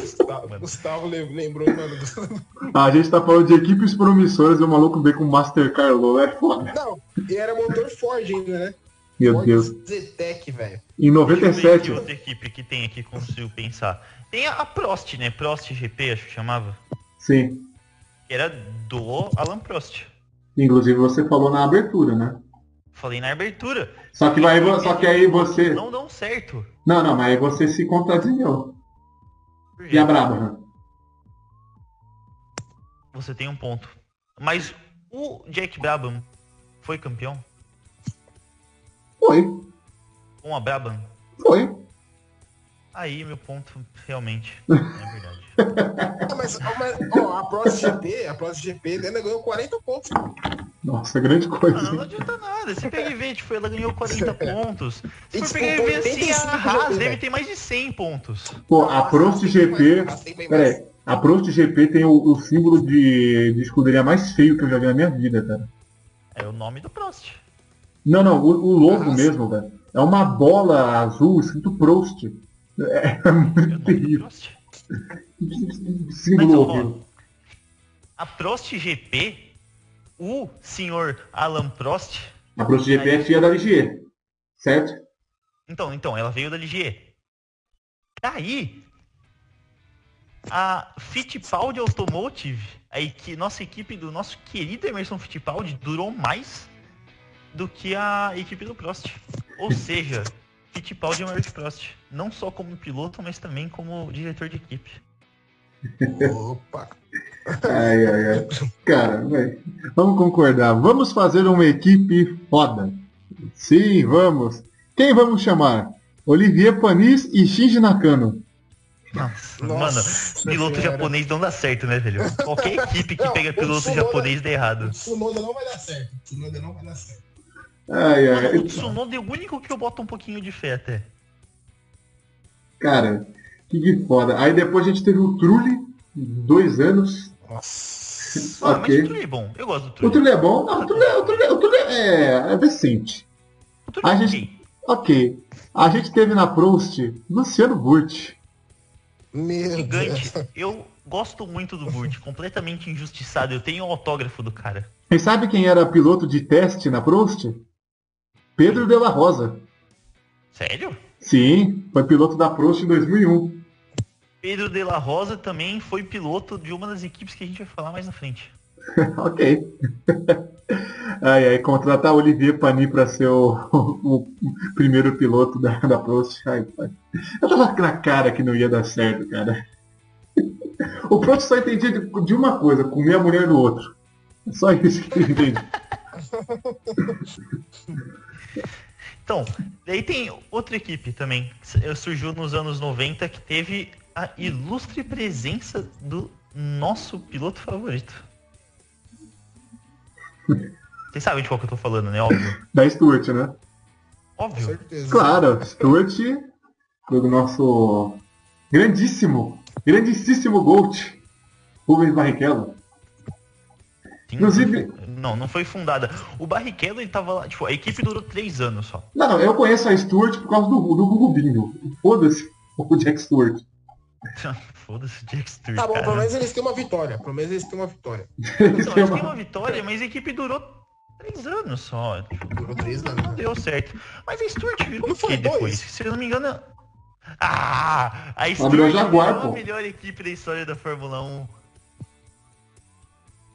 [SPEAKER 3] Gustavo, Gustavo lem- lembrou, mano. do-
[SPEAKER 4] Ah, a gente tá falando de equipes promissoras e o maluco veio com Mastercard Lola, é foda.
[SPEAKER 3] Não, e era motor Ford ainda, né?
[SPEAKER 4] Meu
[SPEAKER 3] Ford
[SPEAKER 4] Deus.
[SPEAKER 3] Zetec, velho.
[SPEAKER 4] Em
[SPEAKER 2] Deixa eu ver que
[SPEAKER 4] 97,
[SPEAKER 2] outra equipe que tem aqui, consigo pensar. Tem a Prost, né? Prost GP, acho que chamava.
[SPEAKER 4] sim.
[SPEAKER 2] Que era do Alan Prost.
[SPEAKER 4] Inclusive você falou na abertura, né?
[SPEAKER 2] Falei na abertura.
[SPEAKER 4] Só que, vai, só que aí você.
[SPEAKER 2] Não dão certo.
[SPEAKER 4] Não, não, mas aí você se contradizeu. E a Brabham?
[SPEAKER 2] Você tem um ponto. Mas o Jack Brabham foi campeão? Com a Brabham.
[SPEAKER 4] Foi.
[SPEAKER 2] Aí meu ponto realmente é verdade.
[SPEAKER 3] Mas, mas ó, a Prost GP, a Prost GP ainda ganhou 40 pontos.
[SPEAKER 4] Nossa, grande coisa.
[SPEAKER 2] Mano, não adianta nada. Você pega e vê, tipo, ela ganhou 40 pontos. Se for pegar e ver assim, a
[SPEAKER 3] 85
[SPEAKER 2] Haas deve
[SPEAKER 3] velho.
[SPEAKER 2] ter mais de 100 pontos.
[SPEAKER 4] Pô, a Prost GP. Peraí, a Prost GP tem o, o símbolo de, de escuderia mais feio que eu já vi na minha vida, cara.
[SPEAKER 2] É o nome do Prost.
[SPEAKER 4] Não, não, o, o logo
[SPEAKER 3] Nossa.
[SPEAKER 4] mesmo, velho. É uma bola azul escrito Prost. É,
[SPEAKER 2] É o
[SPEAKER 4] muito terrível.
[SPEAKER 2] Prost.
[SPEAKER 4] Que Símbolo
[SPEAKER 2] Mas, ó. A Prost GP, o senhor Alan Prost,
[SPEAKER 4] A Prost GP é filha da Ligier, certo?
[SPEAKER 2] então, então, ela veio da Ligier. Daí, a Fittipaldi Automotive, a equi- nossa equipe do nosso querido Emerson Fittipaldi, durou mais do que a equipe do Prost. Ou seja, Fittipaldi é maior que Prost. Não só como piloto, mas também como diretor de equipe.
[SPEAKER 3] Opa.
[SPEAKER 4] Ai, ai, ai. Cara, véi, vamos concordar. Vamos fazer uma equipe foda. Sim, vamos. Quem vamos chamar? Olivier Panis e Shinji Nakano.
[SPEAKER 2] Nossa,
[SPEAKER 3] Nossa
[SPEAKER 2] mano, piloto
[SPEAKER 3] Senhora.
[SPEAKER 2] japonês não dá certo, né, velho? Qualquer equipe que
[SPEAKER 3] Não,
[SPEAKER 2] pega piloto
[SPEAKER 3] Tsunoda-
[SPEAKER 2] japonês dá errado.
[SPEAKER 3] O Tsunoda não vai dar certo. O Tsunoda não vai dar certo.
[SPEAKER 4] Ai, ai.
[SPEAKER 2] Mano, o Tsunoda é o único que eu boto um pouquinho de fé até.
[SPEAKER 4] Cara, que, que foda. Aí depois a gente teve o Trulli, dois anos.
[SPEAKER 3] Nossa.
[SPEAKER 2] Ah,
[SPEAKER 4] Ok.
[SPEAKER 2] mas o Trulli é bom. Eu gosto do
[SPEAKER 4] O
[SPEAKER 2] Trulli.
[SPEAKER 4] Trulli é bom? Não, o Trulli, é- o Trulli, é- o Trulli é, é decente.
[SPEAKER 2] O Trulli
[SPEAKER 4] a
[SPEAKER 2] é
[SPEAKER 4] gente-
[SPEAKER 2] ok.
[SPEAKER 4] A gente teve na Prost Luciano Burti.
[SPEAKER 3] Meu
[SPEAKER 2] Gigante.
[SPEAKER 3] Deus.
[SPEAKER 2] Eu gosto muito do Burt, completamente injustiçado. Eu tenho o autógrafo do cara.
[SPEAKER 4] E sabe quem era piloto de teste na Prost? Pedro de la Rosa.
[SPEAKER 2] Sério?
[SPEAKER 4] Sim, foi piloto da Prost em 2001.
[SPEAKER 2] Pedro de la Rosa também foi piloto de uma das equipes que a gente vai falar mais na frente.
[SPEAKER 4] ok. Ai, ai, contratar Olivier Pani para ser o, o primeiro piloto da, da Prost. Ai, pai. Eu tava na cara que não ia dar certo, cara. O Prost só entendia de, de uma coisa, comer a mulher do outro. É só isso que ele entende.
[SPEAKER 2] Então, daí tem outra equipe também, que s- surgiu nos anos 90, que teve a ilustre presença do nosso piloto favorito. Vocês sabem de qual que eu tô falando, né? Óbvio.
[SPEAKER 4] Da Stuart, né?
[SPEAKER 3] Com
[SPEAKER 2] Óbvio.
[SPEAKER 3] certeza.
[SPEAKER 4] Claro, Stuart, do nosso grandíssimo, grandíssimo Gold, Rubens Barrichello.
[SPEAKER 2] Sim,
[SPEAKER 4] Inclusive-
[SPEAKER 2] Não, não foi fundada. O Barrichello, ele tava lá, tipo, a equipe durou três anos só.
[SPEAKER 4] Não, não, eu conheço a Stuart por causa do, do Rubinho. Foda-se o Jack Stewart.
[SPEAKER 2] Foda-se, Jack Stewart,
[SPEAKER 3] Tá bom,
[SPEAKER 2] cara.
[SPEAKER 3] pelo menos eles têm uma vitória. Pelo menos eles têm uma vitória.
[SPEAKER 4] Tem
[SPEAKER 2] eles têm
[SPEAKER 4] uma-
[SPEAKER 2] vitória, mas a equipe durou três anos só.
[SPEAKER 3] Durou três anos.
[SPEAKER 2] Não
[SPEAKER 3] né?
[SPEAKER 2] deu certo. Mas a Stuart virou
[SPEAKER 3] Não
[SPEAKER 2] o
[SPEAKER 3] dois?
[SPEAKER 2] depois? Se eu não me engano. é- Ah! A Stuart
[SPEAKER 4] virou
[SPEAKER 2] virou
[SPEAKER 4] Jaguar,
[SPEAKER 2] a melhor equipe da história da Fórmula 1.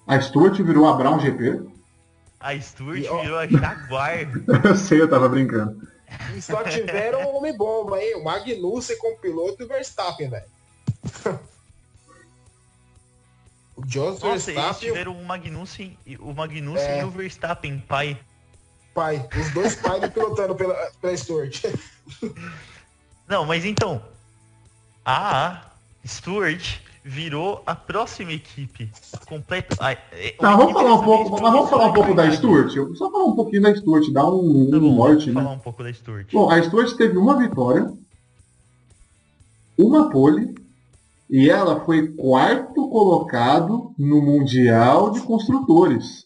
[SPEAKER 4] A Stuart virou a Brown GP.
[SPEAKER 2] A Stuart
[SPEAKER 3] E, ó-
[SPEAKER 2] virou a Jaguar.
[SPEAKER 4] Eu sei, eu tava brincando.
[SPEAKER 3] E só tiveram o homem bomba, hein? O Magnussen como piloto e o Verstappen, velho. O Jos
[SPEAKER 2] Nossa, eles
[SPEAKER 3] Verstappen,
[SPEAKER 2] tiveram o Magnussen, e- o Magnussen
[SPEAKER 3] É.
[SPEAKER 2] e o Verstappen, pai.
[SPEAKER 3] pai. Os dois pais pilotando pela, pela Stuart.
[SPEAKER 2] Não, mas então. A Stuart virou a próxima equipe. Completa. a- é,
[SPEAKER 4] Tá,
[SPEAKER 2] uma
[SPEAKER 4] vamos falar um pouco, mas vamos falar um pouco da. Stuart. Só falar um pouquinho da Stuart, dar um,
[SPEAKER 2] Tá
[SPEAKER 4] um
[SPEAKER 2] bom,
[SPEAKER 4] norte,
[SPEAKER 2] vamos
[SPEAKER 4] né?
[SPEAKER 2] falar um pouco da Stuart.
[SPEAKER 4] Bom, a Stuart teve uma vitória, uma pole, e ela foi quarto colocado no Mundial de Construtores.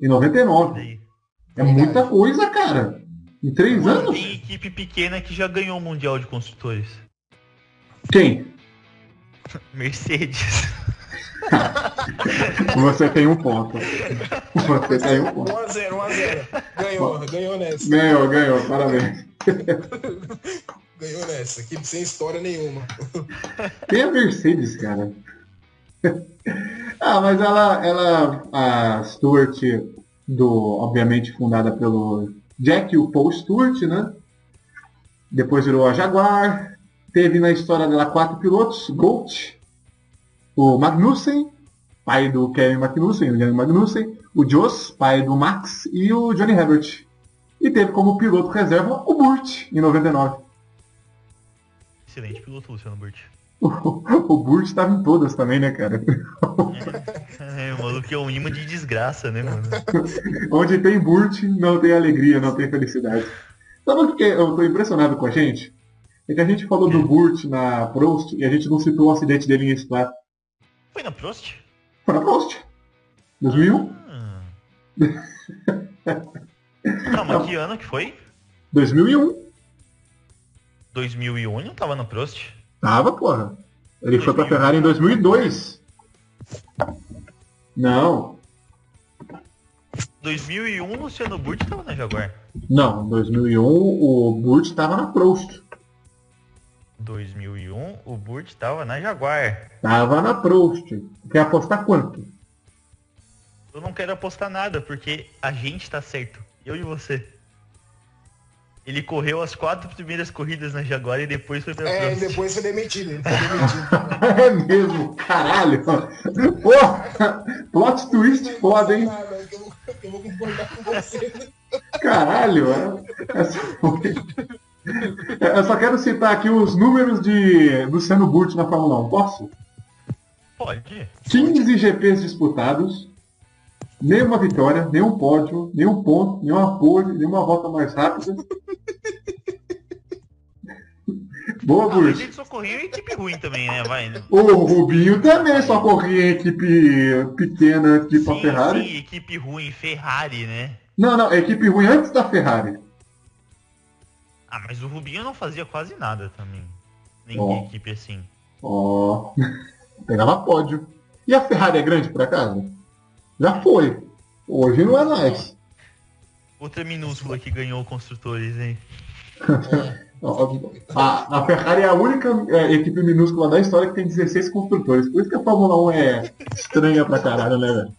[SPEAKER 4] Em 99.
[SPEAKER 2] Daí.
[SPEAKER 4] É muita coisa, cara. Em três
[SPEAKER 2] Mano,
[SPEAKER 4] anos?
[SPEAKER 2] tem equipe pequena que já ganhou o Mundial de Construtores.
[SPEAKER 4] Quem?
[SPEAKER 2] Mercedes.
[SPEAKER 4] Você tem um ponto. Você tem um ponto.
[SPEAKER 3] 1x0, 1x0. Ganhou, ganhou nessa.
[SPEAKER 4] Ganhou, ganhou, parabéns.
[SPEAKER 3] Ganhou nessa. Equipe sem história nenhuma.
[SPEAKER 4] Tem a Mercedes, cara. ah, mas ela, ela, a Stuart, do, obviamente fundada pelo Jack e o Paul Stewart, né? Depois virou a Jaguar. Teve na história dela quatro pilotos, Gold, o Magnussen, pai do Kevin Magnussen, o Magnussen, o Jos, pai do Max, e o Johnny Herbert. E teve como piloto reserva o Burt, em 99.
[SPEAKER 2] Excelente piloto, Luciano Burti.
[SPEAKER 4] O, o Burt estava em todas também, né, cara?
[SPEAKER 2] É, o maluco é um imã de desgraça, né, mano?
[SPEAKER 4] Onde tem Burt, não tem alegria, não tem felicidade. Sabe o que eu tô impressionado com a gente? É que a gente falou do Burt na Prost e a gente não citou o acidente dele em Spa.
[SPEAKER 2] Foi na Prost?
[SPEAKER 4] Foi na Prost. 2001?
[SPEAKER 2] Ah. Mas que ano que foi?
[SPEAKER 4] 2001.
[SPEAKER 2] 2001 não tava na Prost?
[SPEAKER 4] Tava, porra. Ele foi pra Ferrari em 2002. Não,
[SPEAKER 2] 2001 o Luciano Burti tava na Jaguar.
[SPEAKER 4] não. Em 2001 o Burt tava na Prost.
[SPEAKER 2] 2001 o Burt tava na Jaguar.
[SPEAKER 4] Tava na Prost. Quer apostar quanto?
[SPEAKER 2] Eu não quero apostar nada, porque a gente tá certo. Eu e você. Ele correu as quatro primeiras corridas na Jaguar e depois foi pra
[SPEAKER 3] É, e
[SPEAKER 2] Prost.
[SPEAKER 3] depois foi demitido. Ele foi demitido.
[SPEAKER 4] É mesmo, caralho. Porra, plot twist foda, hein?
[SPEAKER 3] Eu vou, eu vou concordar com você.
[SPEAKER 4] Caralho. é- essa foi- Eu só quero citar aqui os números de Luciano Burti na Fórmula 1. Posso?
[SPEAKER 2] Pode.
[SPEAKER 4] 15 GPs disputados, nenhuma vitória, nenhum pódio, nenhum ponto, nenhuma pole, nenhuma volta mais rápida. Boa,
[SPEAKER 2] Ah, mas
[SPEAKER 4] Burti.
[SPEAKER 2] ele só correu em equipe ruim também, né? Vai. né?
[SPEAKER 4] O Rubinho também só corria em equipe pequena, tipo a
[SPEAKER 2] Sim,
[SPEAKER 4] Ferrari.
[SPEAKER 2] sim, equipe ruim, Ferrari, né?
[SPEAKER 4] Não, não, equipe ruim antes da Ferrari.
[SPEAKER 2] Ah, mas o Rubinho não fazia quase nada também. Nem em equipe assim.
[SPEAKER 4] Ó, pegava pódio. E a Ferrari é grande por acaso? Já foi. Hoje não é mais.
[SPEAKER 2] Outra minúscula que ganhou construtores, hein?
[SPEAKER 4] A, a Ferrari é a única é, equipe minúscula da história que tem 16 construtores. Por isso que a Fórmula 1 é estranha pra caralho, né, velho?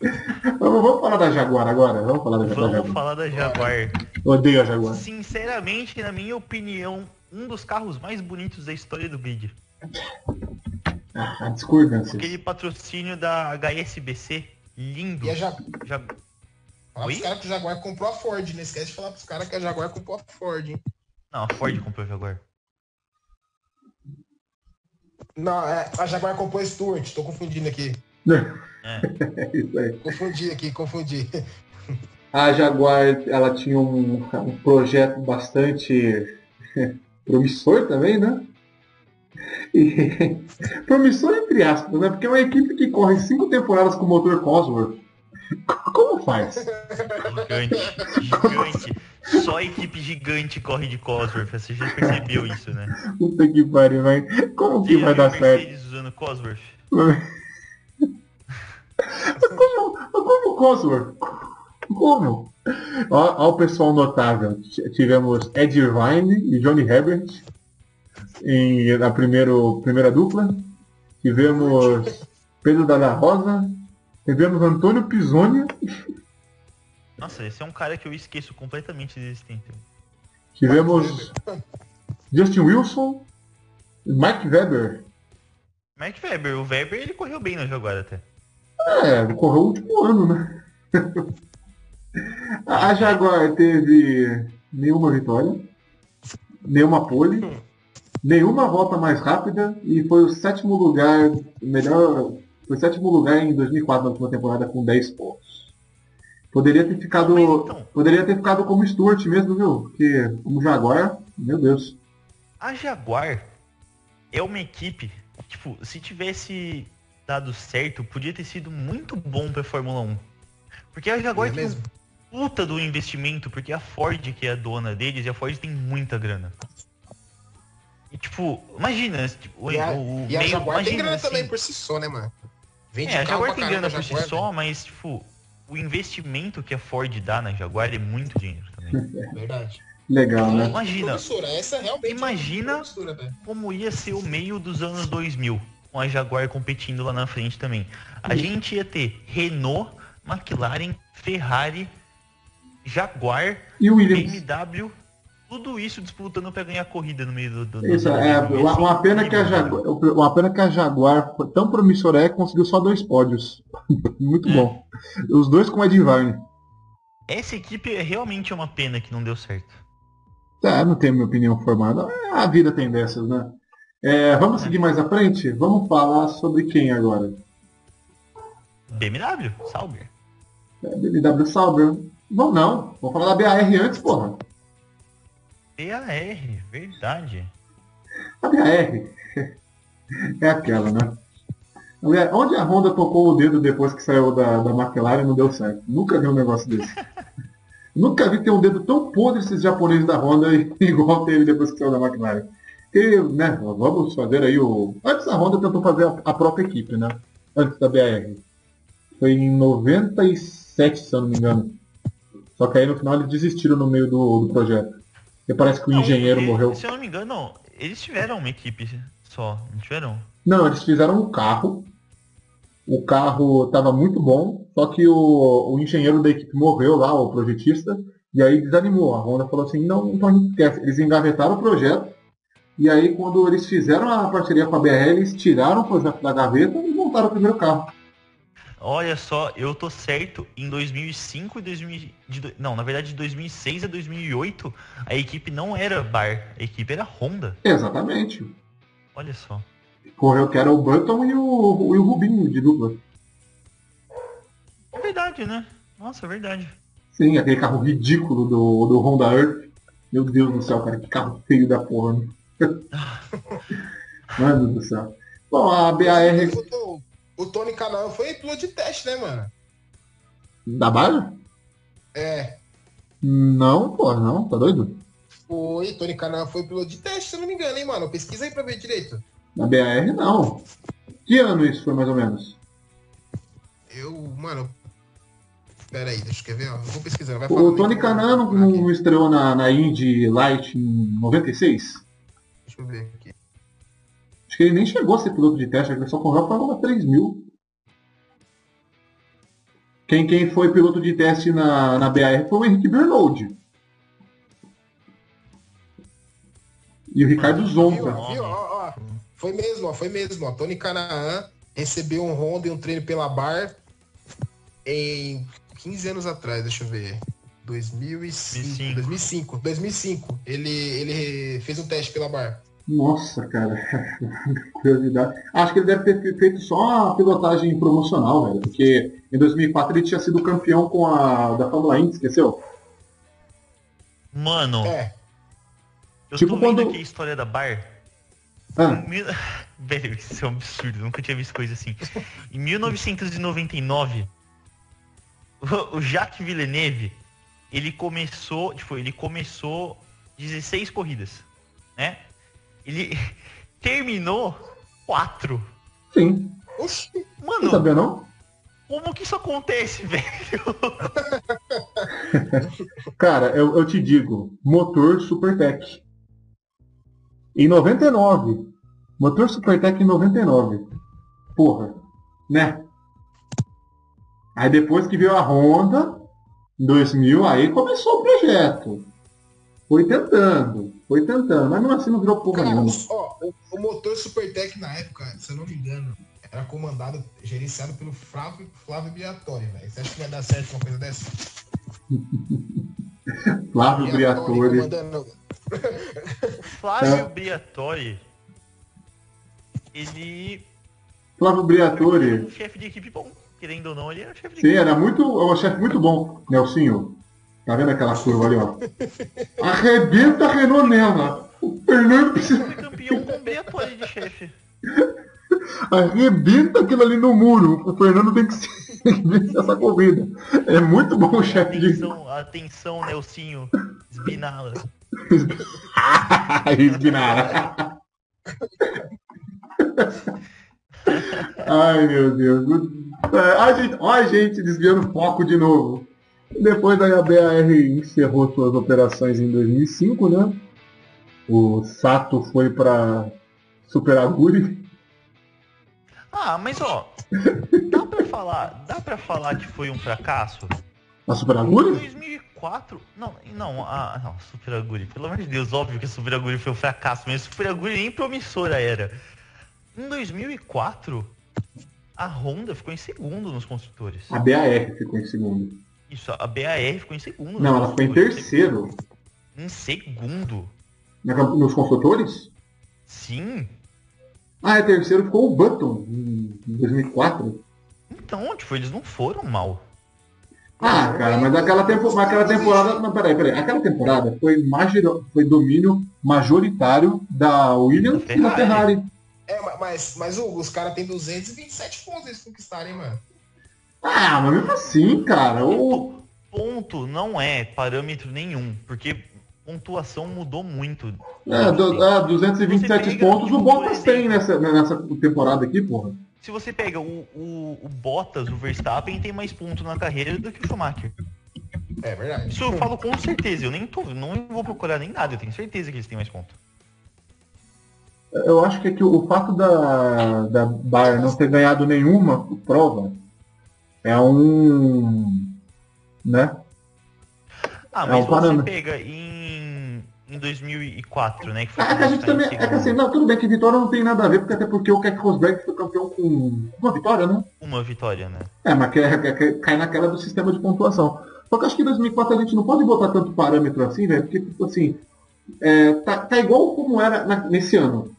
[SPEAKER 4] vamos, vamos falar da Jaguar agora? Vamos falar da Jaguar.
[SPEAKER 2] Vamos falar da Jaguar.
[SPEAKER 4] Odeio a Jaguar.
[SPEAKER 2] Sinceramente, na minha opinião, um dos carros mais bonitos da história do grid.
[SPEAKER 4] Ah, discordância.
[SPEAKER 2] Aquele patrocínio da HSBC, lindo.
[SPEAKER 3] E a Ja-. Fala
[SPEAKER 2] Oi?
[SPEAKER 3] pros caras que o Jaguar comprou a Ford. Não esquece de falar pros caras que a Jaguar comprou a Ford, hein?
[SPEAKER 2] Não, a Ford comprou a Jaguar.
[SPEAKER 3] Não, é, a Jaguar comprou a Stuart. Tô confundindo aqui.
[SPEAKER 2] É.
[SPEAKER 4] É isso aí.
[SPEAKER 3] Confundi aqui, confundi.
[SPEAKER 4] A Jaguar, ela tinha um, um projeto bastante promissor também, né? E, promissor entre aspas, né? Porque é uma equipe que corre cinco temporadas com motor Cosworth. Como faz?
[SPEAKER 2] Gigante, gigante. Só equipe gigante corre de Cosworth. Você já percebeu isso, né?
[SPEAKER 4] Puta que pariu, vai. Como que
[SPEAKER 2] Você
[SPEAKER 4] vai dar certo?
[SPEAKER 2] Usando Cosworth?
[SPEAKER 4] Como, como Cosworth? Como? Ó, ó o pessoal notável. Tivemos Ed Irvine e Johnny Herbert em, na primeiro, primeira dupla. Tivemos Pedro Dalla Rosa. Tivemos Antônio Pisoni.
[SPEAKER 2] Nossa, esse é um cara que eu esqueço completamente de existente.
[SPEAKER 4] Tivemos Justin Wilson. Mike Weber.
[SPEAKER 2] Mark Webber, o Weber ele correu bem na Jaguar até.
[SPEAKER 4] É, correu o último ano, né? A Jaguar teve nenhuma vitória, nenhuma pole, nenhuma volta mais rápida e foi o sétimo lugar, melhor, foi o sétimo lugar em 2004 na última temporada com 10 pontos. Poderia ter ficado,
[SPEAKER 2] Mas então-
[SPEAKER 4] poderia ter ficado como Stuart mesmo, viu? Porque como Jaguar, meu Deus.
[SPEAKER 2] A Jaguar é uma equipe, tipo, se tivesse dado certo, podia ter sido muito bom pra Fórmula 1. Porque a Jaguar
[SPEAKER 3] É
[SPEAKER 2] tem
[SPEAKER 3] mesmo?
[SPEAKER 2] um puta do investimento, porque a Ford que é a dona deles, e a Ford tem muita grana. E tipo, imagina, tipo,
[SPEAKER 3] E a,
[SPEAKER 2] o, o
[SPEAKER 3] e a
[SPEAKER 2] meio-
[SPEAKER 3] Jaguar tem
[SPEAKER 2] imagina,
[SPEAKER 3] grana
[SPEAKER 2] assim,
[SPEAKER 3] também por si só, né, mano? Vende
[SPEAKER 2] É, a Jaguar tem grana por si só, mas tipo, o investimento que a Ford dá na Jaguar é muito dinheiro também.
[SPEAKER 3] Verdade.
[SPEAKER 4] Legal, né?
[SPEAKER 2] Imagina,
[SPEAKER 3] Promissora, essa realmente
[SPEAKER 2] Imagina-
[SPEAKER 3] é velho.
[SPEAKER 2] como ia ser o meio dos anos 2000, com a Jaguar competindo lá na frente também. A gente ia ter Renault, McLaren, Ferrari, Jaguar,
[SPEAKER 4] E Williams?
[SPEAKER 2] BMW, tudo isso disputando para ganhar corrida no meio do. do
[SPEAKER 4] Isso,
[SPEAKER 2] do-
[SPEAKER 4] é,
[SPEAKER 2] do-
[SPEAKER 4] uma, uma pena que a Jaguar, uma pena que a Jaguar, tão promissora é, conseguiu só dois pódios. Muito
[SPEAKER 2] É.
[SPEAKER 4] bom. Os dois com Ed Vine.
[SPEAKER 2] essa equipe é realmente uma pena que não deu certo.
[SPEAKER 4] Tá, não tenho minha opinião formada. A vida tem dessas, né? É, vamos seguir mais à frente? Vamos falar sobre quem agora?
[SPEAKER 2] BMW, Sauber.
[SPEAKER 4] É, BMW Sauber. Vamos não, vamos falar da BAR antes, porra.
[SPEAKER 2] BAR, verdade.
[SPEAKER 4] A BAR é aquela, né? Onde a Honda tocou o dedo depois que saiu da, da McLaren não deu certo. Nunca vi um negócio desse. Nunca vi ter um dedo tão podre esses japoneses da Honda igual teve depois que saiu da McLaren. E, né, vamos fazer aí o. Antes a Honda tentou fazer a, a própria equipe, né? Antes da BR. Foi em 97, se eu não me engano. Só que aí no final eles desistiram no meio do, do projeto. E parece que o
[SPEAKER 2] Não,
[SPEAKER 4] engenheiro morreu.
[SPEAKER 2] Se eu não me engano, não. Eles tiveram uma equipe só, não tiveram?
[SPEAKER 4] Não, eles fizeram um carro. O carro estava muito bom, só que o, o engenheiro da equipe morreu lá, o projetista, e aí desanimou. A Honda falou assim, não, então a gente quer. Eles engavetaram o projeto, e aí quando eles fizeram a parceria com a BR, eles tiraram o projeto da gaveta e montaram o primeiro carro.
[SPEAKER 2] Olha só, eu tô certo, em 2005 e 2000, de do- não, na verdade de 2006 a 2008, a equipe não era Bar, a equipe era Honda.
[SPEAKER 4] Exatamente.
[SPEAKER 2] Olha só.
[SPEAKER 4] Correu que era o Button e o, e o Rubinho de dupla.
[SPEAKER 2] É verdade, né? Nossa, é verdade.
[SPEAKER 4] Sim, aquele carro ridículo do, do Honda Earth. Meu Deus do céu, cara, que carro feio da porra. né? Mano do céu. Bom, a BAR
[SPEAKER 3] o Tony Canal foi piloto de teste, né, mano?
[SPEAKER 4] da Baja?
[SPEAKER 3] É.
[SPEAKER 4] Não, pô, não, tá doido?
[SPEAKER 3] Foi, Tony Canal foi piloto de teste, se eu não me engano, hein, mano? Pesquisa aí pra ver direito.
[SPEAKER 4] Na BAR não. Que ano isso foi mais ou menos?
[SPEAKER 3] Eu, mano. Pera aí, deixa eu ver, ó. Eu vou pesquisando. Vai
[SPEAKER 4] O Tony não, não estreou na, na Indy Light em 96?
[SPEAKER 3] Deixa eu ver aqui.
[SPEAKER 4] Acho que ele nem chegou a ser piloto de teste, ele só correu para uma 3000. Quem, quem foi piloto de teste na, na BAR foi o Henrique Bernold. E o Ricardo
[SPEAKER 3] Viu,
[SPEAKER 4] Zonta.
[SPEAKER 3] viu? Ó, ó. Foi mesmo, ó. Foi mesmo, ó. Tony Canaan recebeu um Honda e um treino pela Bar em 15 anos atrás, deixa eu ver. 2005. 2005. 2005. Ele, ele fez um teste pela Bar.
[SPEAKER 4] Nossa, cara. Curiosidade. Acho que ele deve ter feito só a pilotagem promocional, velho. Porque em 2004 ele tinha sido campeão com a da Fórmula Indy, esqueceu?
[SPEAKER 2] Mano,
[SPEAKER 3] É.
[SPEAKER 2] eu
[SPEAKER 4] tipo
[SPEAKER 2] tô vendo
[SPEAKER 4] quando-
[SPEAKER 2] aqui a história da Bar.
[SPEAKER 4] Ah,
[SPEAKER 2] mil- Velho, isso é um absurdo, nunca tinha visto coisa assim. Em 1999, o- o Jacques Villeneuve, ele começou, tipo, ele começou 16 corridas, né? Ele terminou 4.
[SPEAKER 4] sim.
[SPEAKER 3] Oxi.
[SPEAKER 4] Não
[SPEAKER 2] Mano,
[SPEAKER 4] sabia não?
[SPEAKER 2] como que isso acontece, velho?
[SPEAKER 4] Cara, eu, eu te digo, motor Supertech. Em 99. Motor Supertech em 99. Porra, né? Aí depois que veio a Honda, em 2000, aí começou o projeto. Foi tentando, foi tentando, mas mesmo assim não virou porra
[SPEAKER 3] Cara,
[SPEAKER 4] nenhuma.
[SPEAKER 3] ó, o, o motor Supertech na época, se eu não me engano, era comandado, gerenciado pelo Flávio, Flávio Briatore, velho. Você acha que vai dar certo uma coisa dessa?
[SPEAKER 4] Flávio Briatore.
[SPEAKER 3] comandando.
[SPEAKER 2] Flávio
[SPEAKER 4] É.
[SPEAKER 2] Briatore, ele
[SPEAKER 4] Flávio
[SPEAKER 2] era
[SPEAKER 4] Briatore.
[SPEAKER 2] um chefe de equipe bom. Querendo ou não, ele era um chefe de
[SPEAKER 4] Sim,
[SPEAKER 2] equipe.
[SPEAKER 4] era muito. É um chefe muito bom, Nelsinho. Tá vendo aquela curva ali, ó? Arrebenta a Renault nela. O Fernando precisa.
[SPEAKER 2] Foi campeão com Briatore de chefe.
[SPEAKER 4] Arrebenta aquilo ali no muro. O Fernando tem que se essa corrida. É muito bom o chefe de.
[SPEAKER 2] Atenção, atenção, Nelsinho. Esbinala.
[SPEAKER 4] Espinara. Ai meu Deus. É, A gente, ó, a gente desviando o foco de novo. Depois daí a BAR encerrou suas operações em 2005, né? O Sato foi para Super Aguri.
[SPEAKER 2] Ah, mas ó, dá pra falar, dá pra falar que foi um fracasso?
[SPEAKER 4] A Super
[SPEAKER 2] Em
[SPEAKER 4] Aguri?
[SPEAKER 2] 2004, não, não, ah, não, Super Aguri, pelo amor de Deus, óbvio que a Super Aguri foi um fracasso, mas a Super Aguri nem promissora era. Em 2004, a Honda ficou em segundo nos construtores.
[SPEAKER 4] A BAR ficou em segundo.
[SPEAKER 2] Isso, a BAR ficou em segundo.
[SPEAKER 4] Não, ela foi em terceiro.
[SPEAKER 2] Em segundo?
[SPEAKER 4] Nos construtores?
[SPEAKER 2] Sim.
[SPEAKER 4] Ah, é terceiro ficou o Button em 2004.
[SPEAKER 2] Então, tipo, eles não foram mal.
[SPEAKER 4] Ah, cara, mas aquela, tempo, aquela temporada. Não, peraí, peraí. Aquela temporada foi, major, foi domínio majoritário da Williams da e da Ferrari.
[SPEAKER 3] É, mas, mas Hugo, os caras têm 227 pontos eles conquistarem, mano.
[SPEAKER 4] Ah, mas mesmo assim, cara. O
[SPEAKER 2] ponto não é parâmetro nenhum, porque pontuação mudou muito.
[SPEAKER 4] É, do, é 227 pega, pontos o Bottas tem nessa, nessa temporada aqui, porra.
[SPEAKER 2] Se você pega o, o, o, Bottas, o Verstappen, tem mais pontos na carreira do que o Schumacher.
[SPEAKER 3] É verdade.
[SPEAKER 2] Isso eu falo com certeza. Eu nem tô, não vou procurar nem nada. Eu tenho certeza que eles têm mais pontos.
[SPEAKER 4] Eu acho que, é que o fato da, da Bar não ter ganhado nenhuma prova é um. né?
[SPEAKER 2] Ah, mas é um você pega em, em 2004, né?
[SPEAKER 4] Que foi é que a gente também. É que assim, não, tudo bem que vitória não tem nada a ver, porque até porque o Keck Rosberg foi campeão com uma vitória, né?
[SPEAKER 2] Uma vitória, né?
[SPEAKER 4] É, mas que, é, que, que cai naquela do sistema de pontuação. Só que acho que em 2004 a gente não pode botar tanto parâmetro assim, velho, porque, tipo assim, é, tá, tá igual como era na, nesse ano.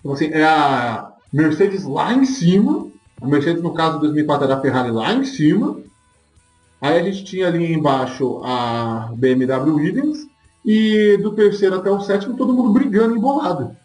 [SPEAKER 4] Então, assim, é a Mercedes lá em cima, a Mercedes, no caso de 2004, era a Ferrari lá em cima, Aí a gente tinha ali embaixo a BMW Williams e do terceiro até o sétimo todo mundo brigando embolado.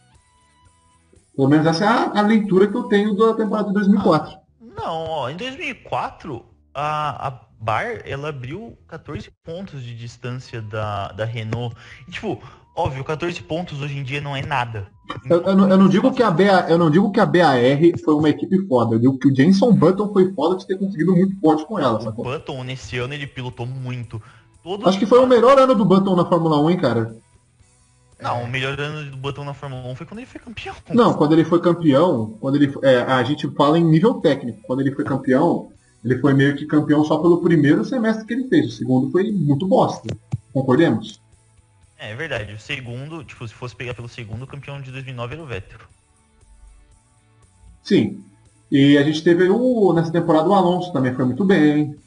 [SPEAKER 4] Pelo menos essa é a, a leitura que eu tenho da temporada de 2004. Ah,
[SPEAKER 2] não, ó, em 2004 a, a Bar ela abriu 14 pontos de distância da, da Renault. E, tipo, óbvio, 14 pontos hoje em dia não é nada.
[SPEAKER 4] Eu, eu, não, eu, não, digo que a BA, eu não digo que a BAR foi uma equipe foda, eu digo que o Jenson Button foi foda de ter conseguido muito forte com ela.
[SPEAKER 2] O Button nesse ano ele pilotou muito.
[SPEAKER 4] Todos Acho que foi o melhor ano do Button na Fórmula 1, hein, cara?
[SPEAKER 2] Não, o melhor ano do Button na Fórmula 1 foi quando ele foi campeão.
[SPEAKER 4] Não, quando ele foi campeão, quando ele é, a gente fala em nível técnico. Quando ele foi campeão, ele foi meio que campeão só pelo primeiro semestre que ele fez. O segundo foi muito bosta. Concordemos?
[SPEAKER 2] É, é verdade. O segundo, tipo, se fosse pegar pelo segundo, o campeão de 2009 era o Vettel.
[SPEAKER 4] Sim. E a gente teve o, nessa temporada o Alonso também foi muito bem.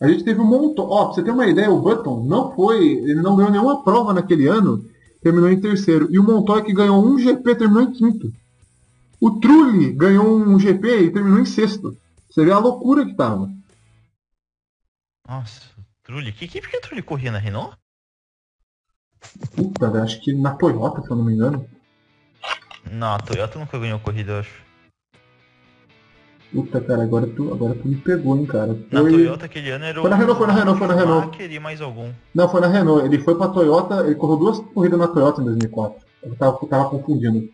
[SPEAKER 4] A gente teve um montão. Ó, pra você ter uma ideia, o Button não foi. Ele não ganhou nenhuma prova naquele ano, terminou em terceiro. E o Montoya que ganhou um GP terminou em quinto. O Trulli ganhou um GP e terminou em sexto. Você vê a loucura que tava.
[SPEAKER 2] Nossa, Trulli. Que equipe que o Trulli corria na Renault?
[SPEAKER 4] Puta, acho que na Toyota, se eu não me engano.
[SPEAKER 2] Não, a Toyota nunca ganhou corrida, eu acho.
[SPEAKER 4] Puta, cara, agora tu, agora tu me pegou, hein, cara. Foi...
[SPEAKER 2] Na Toyota aquele ano era o...
[SPEAKER 4] Foi na Renault, foi na Renault, foi na Renault.
[SPEAKER 2] queria mais algum.
[SPEAKER 4] Não, foi na Renault. Ele foi pra Toyota, ele correu duas corridas na Toyota em 2004. Eu tava, eu tava confundindo.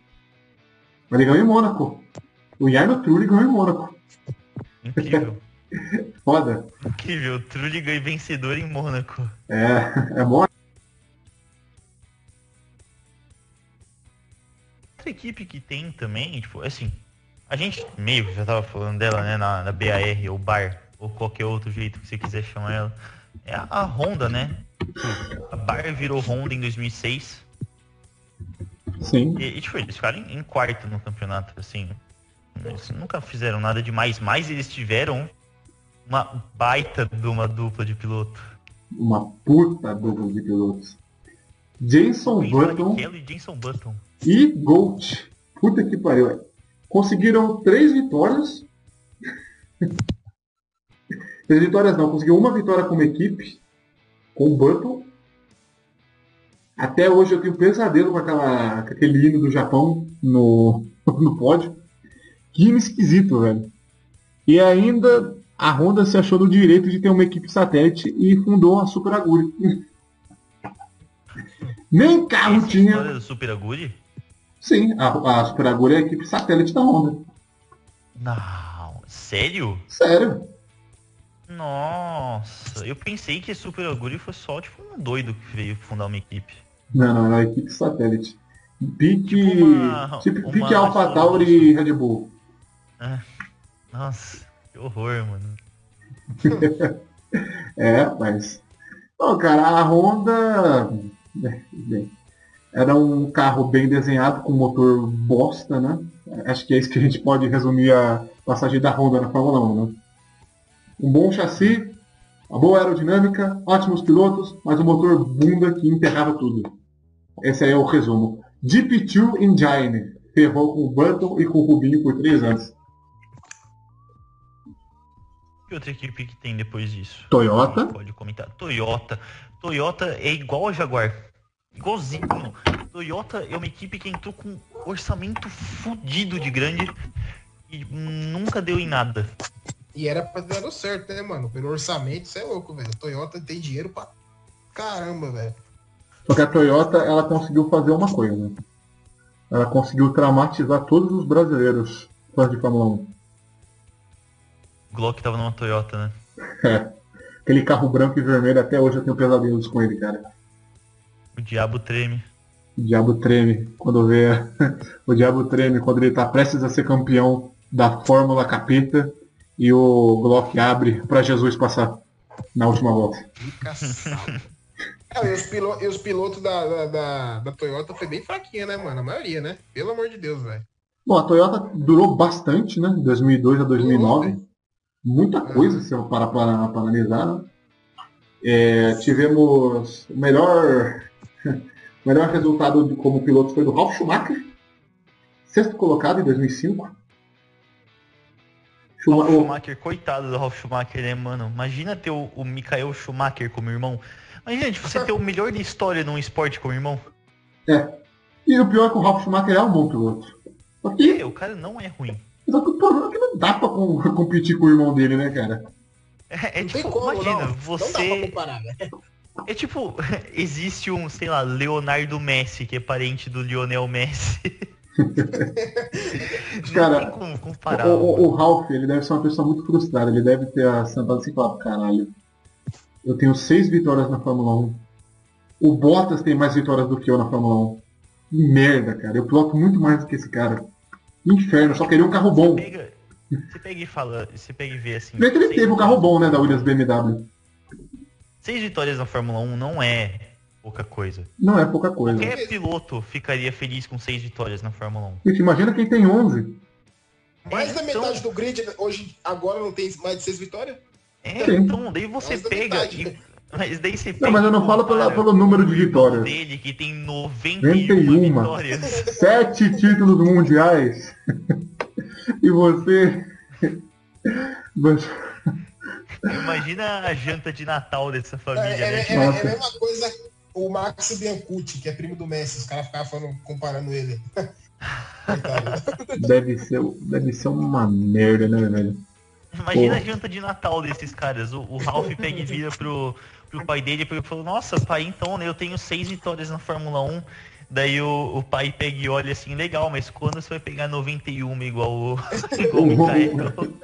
[SPEAKER 4] Mas ele ganhou em Mônaco. O Jarno Trulli ganhou em Mônaco.
[SPEAKER 2] Incrível.
[SPEAKER 4] Foda.
[SPEAKER 2] Incrível, Trulli ganhou vencedor em Mônaco.
[SPEAKER 4] É, é Mônaco.
[SPEAKER 2] Outra equipe que tem também, tipo, assim, a gente meio que já tava falando dela, né, na, na BAR ou BAR, ou qualquer outro jeito que você quiser chamar ela, é a, a Honda, né? A BAR virou Honda em 2006.
[SPEAKER 4] Sim.
[SPEAKER 2] E, e tipo, eles ficaram em, em quarto no campeonato, assim. Eles nunca fizeram nada demais, mas eles tiveram uma baita de uma dupla de piloto.
[SPEAKER 4] Uma puta dupla de pilotos. Jason Button.
[SPEAKER 2] E Jason Button.
[SPEAKER 4] E Gold. Puta que pariu. Conseguiram três vitórias. três vitórias não, conseguiu uma vitória como equipe. Com o Button. Até hoje eu tenho pesadelo com, aquela, com aquele hino do Japão no, no pódio. Que hino esquisito, velho. E ainda a Honda se achou no direito de ter uma equipe satélite e fundou a Super Aguri. Nem carro
[SPEAKER 2] Essa
[SPEAKER 4] tinha.
[SPEAKER 2] Super Aguri?
[SPEAKER 4] Sim, a, a Super Aguri é a equipe satélite da Honda.
[SPEAKER 2] Não, sério?
[SPEAKER 4] Sério.
[SPEAKER 2] Nossa, eu pensei que Super Aguri foi só tipo um doido que veio fundar uma equipe.
[SPEAKER 4] Não, não, é a equipe satélite. Pique. Tipo, uma, tipo pique Alpha Tauri e Red Bull.
[SPEAKER 2] É. Nossa, que horror, mano.
[SPEAKER 4] é, mas. Não, cara, a Honda. Né, bem, era um carro bem desenhado, com motor bosta, né? Acho que é isso que a gente pode resumir a passagem da Honda na Fórmula 1, né? Um bom chassi, A boa aerodinâmica, ótimos pilotos, mas o motor bunda que enterrava tudo. Esse aí é o resumo. GP2 Engine ferrou com o Button e com o Rubinho por três anos.
[SPEAKER 2] Que outra equipe que tem depois disso?
[SPEAKER 4] Toyota.
[SPEAKER 2] Pode comentar. Toyota. Toyota é igual a Jaguar. Igualzinho. Toyota é uma equipe que entrou com orçamento fudido de grande e nunca deu em nada.
[SPEAKER 3] E era pra dado certo, né, mano? Pelo orçamento, isso é louco, velho. Toyota tem dinheiro pra caramba, velho.
[SPEAKER 4] Só que a Toyota, ela conseguiu fazer uma coisa. Ela conseguiu traumatizar todos os brasileiros fãs de Fórmula 1.
[SPEAKER 2] O Glock tava numa Toyota, né?
[SPEAKER 4] É. Aquele carro branco e vermelho, até hoje eu tenho pesadelos com ele, cara.
[SPEAKER 2] O diabo treme.
[SPEAKER 4] O diabo treme quando vê. o diabo treme quando ele tá prestes a ser campeão da Fórmula Capeta e o Glock abre para Jesus passar na última volta.
[SPEAKER 3] É, e, os pilotos, e os pilotos da, da, da, da, Toyota foi bem fraquinha, né, mano? A maioria, né? Pelo amor de Deus, velho.
[SPEAKER 4] Bom, a Toyota durou bastante, né? 2002 a 2009. Durou, Muita coisa, se eu parar para analisar, né? É, tivemos o melhor, melhor resultado de, como piloto foi do Ralf Schumacher, sexto colocado em 2005.
[SPEAKER 2] Ralf Schumacher, coitado do Ralf Schumacher, né, mano? Imagina ter o, o Michael Schumacher como irmão. Imagina, tipo, você ter o melhor da história num esporte como irmão.
[SPEAKER 4] É. E o pior é que o Ralf Schumacher é um bom piloto.
[SPEAKER 2] Porque... É, o cara não é ruim.
[SPEAKER 4] Só que o problema é que não dá pra competir com o irmão dele, né, cara?
[SPEAKER 2] É, é tipo, como, imagina, não. você. Não comparar, né? É tipo, existe um, sei lá, Leonardo Messi, que é parente do Lionel Messi.
[SPEAKER 4] cara, tem como comparar. O, o, o, Ralph, ele deve ser uma pessoa muito frustrada. Ele deve ter sentado assim e falado, caralho, eu tenho seis vitórias na Fórmula 1. O Bottas tem mais vitórias do que eu na Fórmula 1. Que merda, cara. Eu piloto muito mais do que esse cara. Inferno, só queria um carro bom.
[SPEAKER 2] Você pega, você pega e fala, você pega e vê assim.
[SPEAKER 4] Vê que ele teve um carro bom, né, da Williams BMW.
[SPEAKER 2] Seis vitórias na Fórmula 1 não é pouca coisa.
[SPEAKER 4] Não é pouca coisa.
[SPEAKER 2] Qualquer piloto ficaria feliz com seis vitórias na Fórmula 1.
[SPEAKER 4] Gente, imagina quem tem 11.
[SPEAKER 3] Mais da então... metade do grid hoje, agora não tem mais de seis vitórias?
[SPEAKER 2] É, Sim. então daí você pega e mas daí você
[SPEAKER 4] Não, mas eu não falo pela, pelo número de vitórias.
[SPEAKER 2] dele, que tem 91, vitórias.
[SPEAKER 4] Sete títulos mundiais. e você...
[SPEAKER 2] você... Imagina a janta de Natal dessa família, é,
[SPEAKER 3] né?
[SPEAKER 2] É,
[SPEAKER 3] é, é, a mesma coisa o Max Biancucci, que é primo do Messi. Os caras ficavam falando, comparando ele.
[SPEAKER 4] deve, ser, deve ser uma merda, né, velho?
[SPEAKER 2] Imagina Porra. a janta de Natal desses caras. O, o Ralph pega e vira pro, pro pai dele e falou, nossa, pai, então, né, eu tenho seis vitórias na Fórmula 1. Daí o, o pai pega e olha assim, legal, mas quando você vai pegar 91 igual o, igual o Mikael?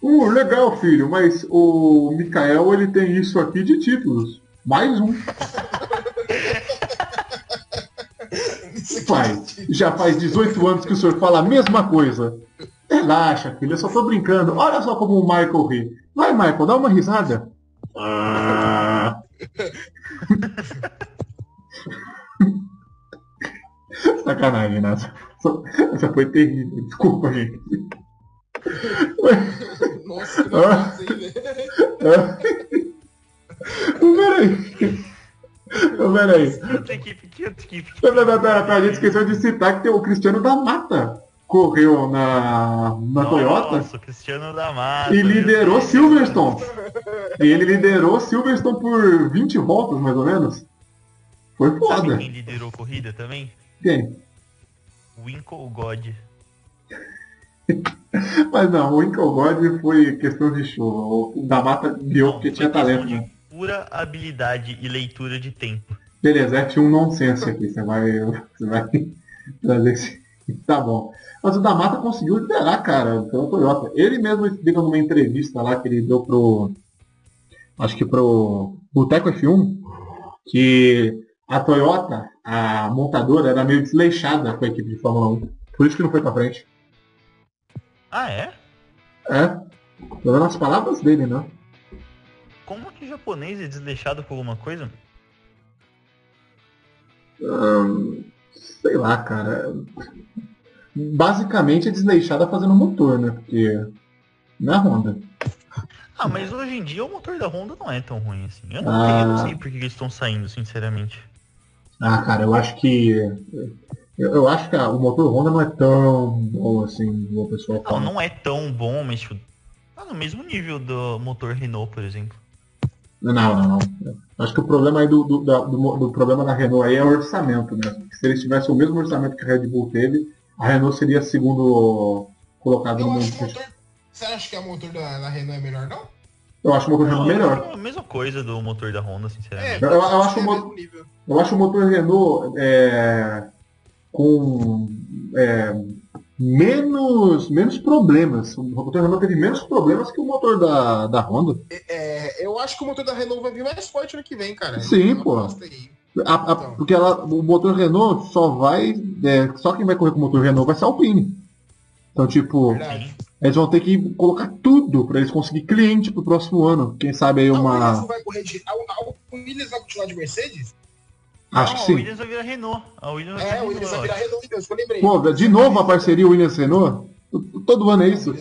[SPEAKER 4] Uh, legal, filho, mas o Mikael ele tem isso aqui de títulos. Mais um. pai, já faz 18 anos que o senhor fala a mesma coisa. Relaxa, filho, eu só tô brincando. Olha só como o Michael ri. Vai, Michael, dá uma risada. Ah. Sacanagem, Nasa. Essa foi terrível. Desculpa, gente. Nossa, que ah. ah. Peraí. Peraí. Pera, pera, pera, a gente esqueceu de citar que tem o Cristiano da Mata. Correu na, na Nossa, Toyota.
[SPEAKER 2] Nossa, Cristiano da Mata.
[SPEAKER 4] E liderou Silverstone. e ele liderou Silverstone por 20 voltas, mais ou menos. Foi foda. Sabe
[SPEAKER 2] quem liderou corrida também?
[SPEAKER 4] Quem?
[SPEAKER 2] Winkle God.
[SPEAKER 4] Mas não, o Winkle God foi questão de show. O da Mata deu porque tinha talento. De né?
[SPEAKER 2] pura habilidade e leitura de tempo.
[SPEAKER 4] Beleza, é, tinha um nonsense aqui. Você vai, você vai trazer esse. Tá bom. Mas o da Mata conseguiu liderar, cara, pelo Toyota. Ele mesmo explica numa entrevista lá que ele deu pro. Acho que pro Boteco F1, que a Toyota, a montadora, era meio desleixada com a equipe de Fórmula 1. Por isso que não foi pra frente.
[SPEAKER 2] Ah, é?
[SPEAKER 4] É. Tô dando as palavras dele, né?
[SPEAKER 2] Como que japonês é desleixado com alguma coisa?
[SPEAKER 4] Hum, sei lá, cara. Basicamente é desleixada fazendo motor, né? Porque. Não é Honda.
[SPEAKER 2] Ah, mas hoje em dia o motor da Honda não é tão ruim assim. Eu não, ah. eu não sei por que eles estão saindo, sinceramente.
[SPEAKER 4] Ah, cara, eu acho que. Eu, eu acho que ah, o motor Honda não é tão bom assim, o pessoal
[SPEAKER 2] fala. Não, não é tão bom, mas tipo, tá no mesmo nível do motor Renault, por exemplo.
[SPEAKER 4] Não, não, não. Acho que o problema aí do, do, do, do, problema da Renault aí é o orçamento, né? Se eles tivessem o mesmo orçamento que a Red Bull teve, a Renault seria segundo colocado
[SPEAKER 3] eu no mundo. Motor, você acha que o motor da, da, Renault é melhor, não?
[SPEAKER 4] Eu acho o motor Renault melhor.
[SPEAKER 2] É a mesma coisa do motor da Honda, sinceramente.
[SPEAKER 4] É, eu, eu, acho, o, eu acho o motor Renault é, com é, menos, menos problemas. O motor Renault teve menos problemas que o motor da, da Honda.
[SPEAKER 3] É, eu acho que o motor da Renault vai vir mais forte no que vem, cara.
[SPEAKER 4] Sim, pô. A, a, então. Porque ela, o motor Renault só vai. É, só quem vai correr com o motor Renault vai ser a Alpine. Então, tipo, Verdade. Eles vão ter que colocar tudo para eles conseguir cliente pro próximo ano. Quem sabe aí uma. A Williams vai correr de. A,
[SPEAKER 3] a Williams vai continuar de Mercedes?
[SPEAKER 4] Acho que sim.
[SPEAKER 2] A Williams vai virar Renault. A Williams é, a Williams vai virar
[SPEAKER 4] Renault, então, isso que eu lembrei. Pô, de novo a parceria Williams-Renault? Todo ano é isso.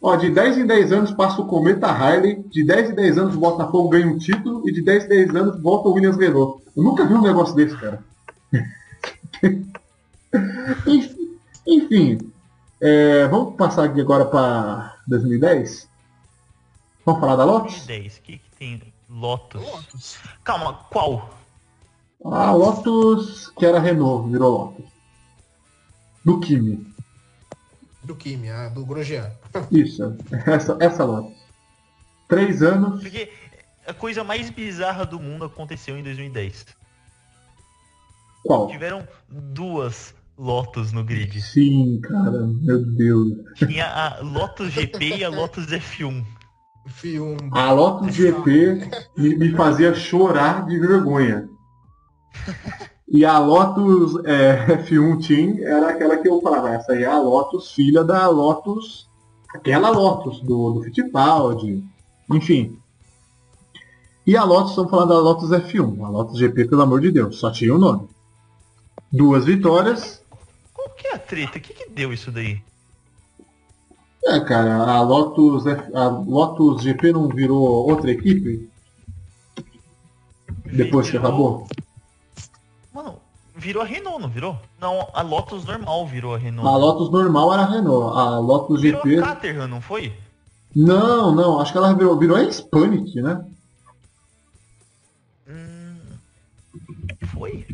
[SPEAKER 4] Ó, de 10 em 10 anos passa o Cometa Harley, de 10 em 10 anos o Botafogo ganha um título e de 10 em 10 anos volta o Williams Renault. Eu nunca vi um negócio desse, cara. Enfim, é, vamos passar aqui agora para 2010? Vamos falar da Lotus?
[SPEAKER 2] 2010, o que, que tem? Lotus. Lotus. Calma, qual?
[SPEAKER 4] A Lotus, que era Renault, virou Lotus. Do Kimi.
[SPEAKER 3] Do Kimi, a do Grosjean.
[SPEAKER 4] Isso, essa, essa Lotus. Três anos.
[SPEAKER 2] Porque a coisa mais bizarra do mundo aconteceu em 2010.
[SPEAKER 4] Qual?
[SPEAKER 2] Tiveram duas Lotus no grid.
[SPEAKER 4] Sim, cara, meu Deus.
[SPEAKER 2] Tinha a Lotus GP e a Lotus F1.
[SPEAKER 3] F1.
[SPEAKER 4] A Lotus GP me, me fazia chorar de vergonha. E a Lotus é, F1 Team era aquela que eu falava, essa aí é a Lotus, filha da Lotus, aquela Lotus do, do Fittipaldi, enfim. E a Lotus, estamos falando da Lotus F1, a Lotus GP, pelo amor de Deus, só tinha o um nome. Duas vitórias.
[SPEAKER 2] Que é a treta? O que, que deu isso daí?
[SPEAKER 4] É, cara, a Lotus, a Lotus GP não virou outra equipe? Depois que acabou?
[SPEAKER 2] Mano, virou a Renault, não virou? Não, a Lotus normal virou a Renault.
[SPEAKER 4] A Lotus normal era a Renault. A Lotus virou GP.
[SPEAKER 2] Virou a Caterham, não foi?
[SPEAKER 4] Não, não. Acho que ela virou, virou a Hispanic, né?
[SPEAKER 2] Hum, foi?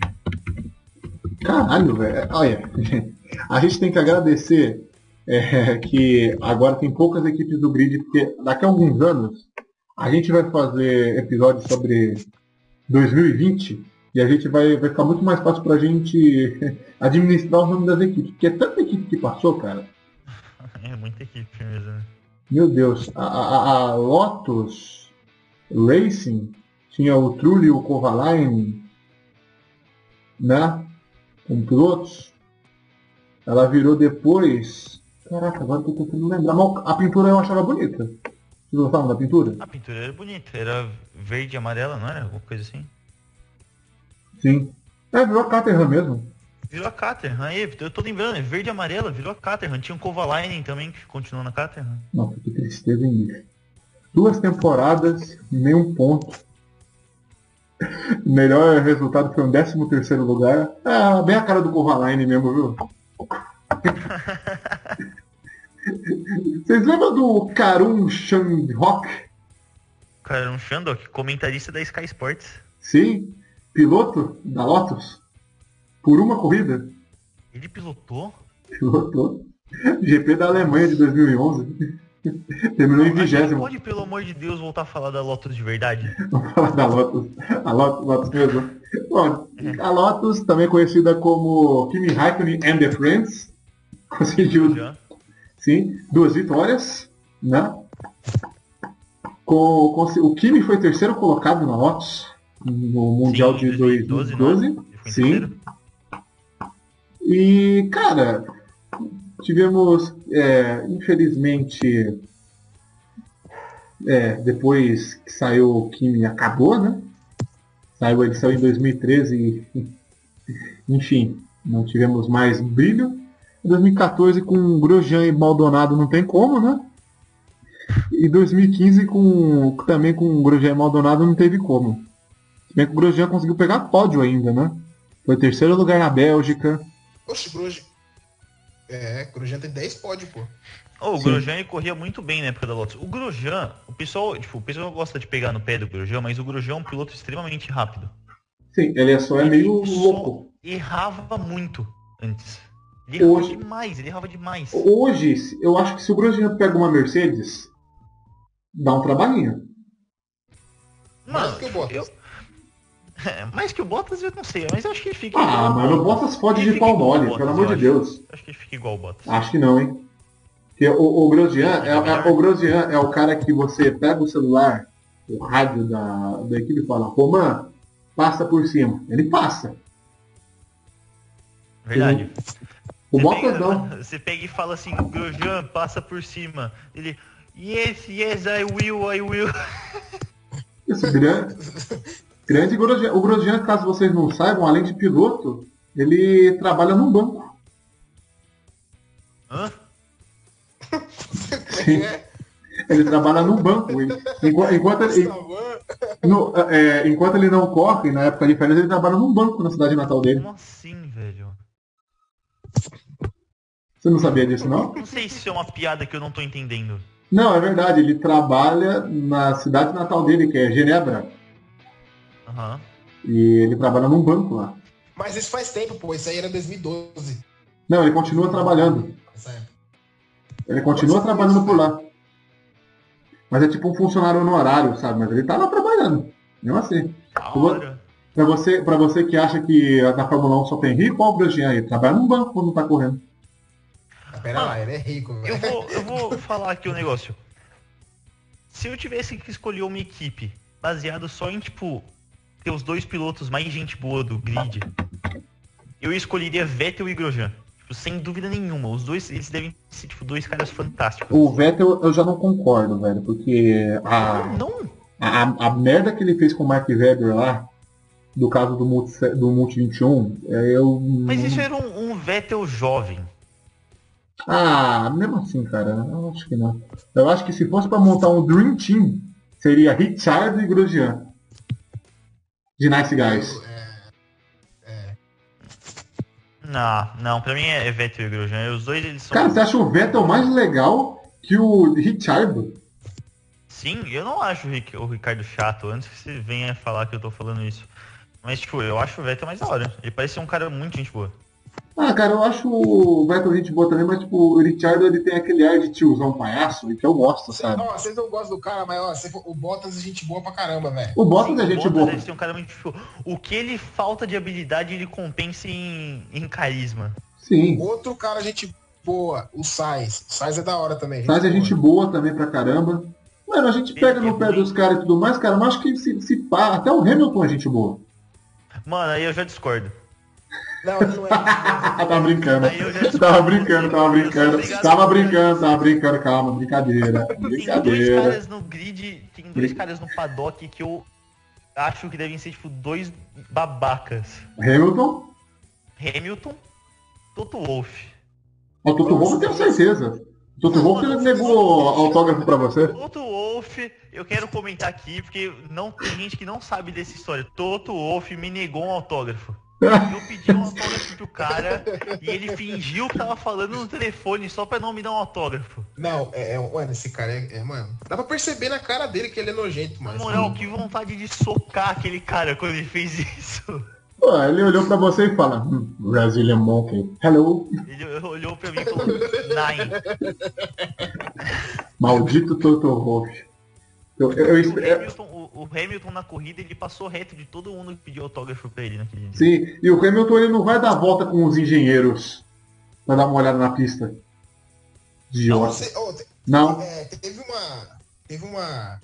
[SPEAKER 4] Caralho, velho. Olha, a gente tem que agradecer é, que agora tem poucas equipes do grid, porque daqui a alguns anos a gente vai fazer episódios sobre 2020 e a gente vai, vai ficar muito mais fácil pra gente administrar o nome das equipes. Porque é tanta equipe que passou, cara.
[SPEAKER 2] É muita equipe mesmo. Né?
[SPEAKER 4] Meu Deus. A, a, a Lotus Racing tinha o Trulli e o Kovalainen, né? Como pilotos. Ela virou depois. Caraca, agora tô tentando lembrar. Mas a pintura eu achava bonita. Vocês gostavam da pintura?
[SPEAKER 2] A pintura era bonita, era verde e amarela, não era? Alguma coisa assim?
[SPEAKER 4] Sim. É, virou a Caterham mesmo.
[SPEAKER 2] Virou a Caterham, aí, eu tô lembrando, é verde e amarela, virou a Caterham. Tinha um Kovalainen também que continuou na Caterham.
[SPEAKER 4] Nossa, que tristeza, hein, bicho. Duas temporadas, nenhum ponto. Melhor resultado foi um 13 terceiro lugar. É, bem a cara do Kovalainen mesmo, viu? Vocês lembram do Karun Shandrock?
[SPEAKER 2] Karun Shandrock, comentarista da Sky Sports.
[SPEAKER 4] Sim piloto da Lotus por uma corrida.
[SPEAKER 2] Ele pilotou?
[SPEAKER 4] Pilotou. GP da Alemanha de 2011. Terminou em vigésimo.
[SPEAKER 2] Pode, pelo amor de Deus, voltar a falar da Lotus de verdade?
[SPEAKER 4] Vamos falar da Lotus. A Lotus, Lotus mesmo. Bom, é. a Lotus, também conhecida como Kimi Raikkonen and the Friends, conseguiu sim, duas vitórias, né? Com, com, o Kimi foi terceiro colocado na Lotus, no Mundial Sim, de 2012. 2012 sim. E, cara, tivemos, é, infelizmente, é, depois que saiu o Kimi acabou, né? Saiu a edição em 2013 e, enfim, não tivemos mais brilho. Em 2014 com Grosjean e Maldonado não tem como, né? e 2015 com, também com Grosjean e Maldonado não teve como. Se bem que o Grosjean conseguiu pegar pódio ainda, né? Foi terceiro lugar na Bélgica.
[SPEAKER 3] Oxe, Grosjean... É, o Grosjean tem 10 pódios, pô.
[SPEAKER 2] Oh, o Sim. Grosjean ele corria muito bem na época da Lotus. O Grosjean, o pessoal, tipo, o pessoal gosta de pegar no pé do Grosjean, mas o Grosjean é um piloto extremamente rápido.
[SPEAKER 4] Sim, ele é só é meio louco.
[SPEAKER 2] Errava muito antes. Ele errava hoje, demais, ele errava demais.
[SPEAKER 4] Hoje, eu acho que se o Grosjean pega uma Mercedes, dá um trabalhinho.
[SPEAKER 2] Mano. Eu... É, mais que o Bottas eu não sei, mas eu acho que ele fica.
[SPEAKER 4] Ah, mas o Bottas pode ir de pau mole, pelo amor de Deus.
[SPEAKER 2] Acho que ele fica igual o Bottas.
[SPEAKER 4] Acho que não, hein? Porque o, o Grosjean é, é, o Grosjean é o cara que você pega o celular, o rádio da, da equipe e fala, Roman, passa por cima. Ele passa.
[SPEAKER 2] Verdade.
[SPEAKER 4] O Bottas não.
[SPEAKER 2] Você pega e fala assim, Grosjean, passa por cima. Ele, yes, yes, I will, I will.
[SPEAKER 4] Esse grande, grande Grosjean. O Grosjean, caso vocês não saibam, além de piloto, ele trabalha num banco.
[SPEAKER 2] Hã?
[SPEAKER 4] Sim. Ele trabalha num banco. Enquanto, enquanto, ele, no, é, enquanto ele não corre, na época de férias, ele trabalha num banco na cidade natal dele.
[SPEAKER 2] Como assim, velho?
[SPEAKER 4] Você não sabia disso, não?
[SPEAKER 2] Não sei se é uma piada que eu não tô entendendo.
[SPEAKER 4] Não, é verdade. Ele trabalha na cidade natal dele, que é Genebra.
[SPEAKER 2] Uhum.
[SPEAKER 4] E ele trabalha num banco lá.
[SPEAKER 3] Mas isso faz tempo, pô. Isso aí era 2012.
[SPEAKER 4] Não, ele continua trabalhando. Ele continua trabalhando por lá. Mas é tipo um funcionário honorário, sabe? Mas ele tá lá trabalhando. Mesmo assim. Pra você, pra você que acha que na Fórmula 1 só tem rico, olha o Grosjean aí. Trabalha num banco quando tá correndo.
[SPEAKER 3] Pera ah, lá, ele é rico.
[SPEAKER 2] Eu vou, eu vou falar aqui o um negócio. Se eu tivesse que escolher uma equipe baseado só em, tipo, ter os dois pilotos mais gente boa do grid, eu escolheria Vettel e Grosjean. Tipo, sem dúvida nenhuma. Os dois, eles devem ser, tipo, dois caras fantásticos.
[SPEAKER 4] O Vettel eu já não concordo, velho, porque a,
[SPEAKER 2] não.
[SPEAKER 4] A, a merda que ele fez com o Mark Webber lá, do caso do Multi, do Multi 21, é, eu...
[SPEAKER 2] Mas isso era um, um Vettel jovem.
[SPEAKER 4] Ah, mesmo assim, cara, eu acho que não. Eu acho que se fosse para montar um Dream Team, seria Richard e Grosjean. De Nice Guys.
[SPEAKER 2] É, é. Não, não, pra mim é Vettel e Grosjean. Os dois eles são.
[SPEAKER 4] Cara, você acha o Vettel mais legal que o Richard?
[SPEAKER 2] Sim, eu não acho o Ricardo chato, antes que você venha falar que eu tô falando isso. Mas, tipo, eu acho o Vettel mais da hora. Ele parece ser um cara muito gente boa.
[SPEAKER 4] Ah, cara, eu acho o Vettel gente boa também, mas tipo, o Richard ele tem aquele ar de tiozão palhaço que eu gosto, sabe?
[SPEAKER 3] Ó, vocês não gostam do cara, mas ó, for, o Bottas é gente boa pra caramba, velho.
[SPEAKER 4] O Bottas é gente boa.
[SPEAKER 2] Tem um cara muito tipo, O que ele falta de habilidade, ele compensa em, em carisma.
[SPEAKER 4] Sim.
[SPEAKER 3] Outro cara gente boa, o Sainz. O Sainz é da hora também.
[SPEAKER 4] Sainz é gente boa também pra caramba. Mano, a gente pega no pé dos caras e tudo mais, cara, mas acho que se, se pá, até o Hamilton é gente boa.
[SPEAKER 2] Mano, aí eu já discordo.
[SPEAKER 3] Não, não é.
[SPEAKER 4] tava brincando. Tava brincando, tava brincando. Tava brincando, tava brincando, calma, brincadeira. Brincadeira. Tem dois
[SPEAKER 2] caras no grid, tem dois caras no paddock que eu acho que devem ser, tipo, dois babacas.
[SPEAKER 4] Hamilton?
[SPEAKER 2] Hamilton, Toto Wolff.
[SPEAKER 4] O Toto Wolff eu tenho certeza. Toto Wolff negou autógrafo pra você?
[SPEAKER 2] Toto Wolff, eu quero comentar aqui, porque não tem gente que não sabe dessa história. Toto Wolff me negou um autógrafo. Eu pedi um autógrafo pro cara e ele fingiu que tava falando no telefone só pra não me dar um autógrafo.
[SPEAKER 3] Não, é, é mano, esse cara é, é, mano. Dá pra perceber na cara dele que ele é nojento, mano.
[SPEAKER 2] Na moral, que vontade de socar aquele cara quando ele fez isso.
[SPEAKER 4] Pô, ele olhou pra você e fala, hm, Brazilian Monkey, hello.
[SPEAKER 2] Ele olhou pra mim e falou, Nine.
[SPEAKER 4] Maldito Toto Wolff.
[SPEAKER 2] Eu, eu, eu, o, Hamilton, o, Hamilton, na corrida ele passou reto de todo mundo que pediu autógrafo pra ele naquele dia.
[SPEAKER 4] Sim, e o Hamilton ele não vai dar volta com os engenheiros pra dar uma olhada na pista.
[SPEAKER 3] Idiota. Não, você, oh, te, não. É, teve uma. Teve uma.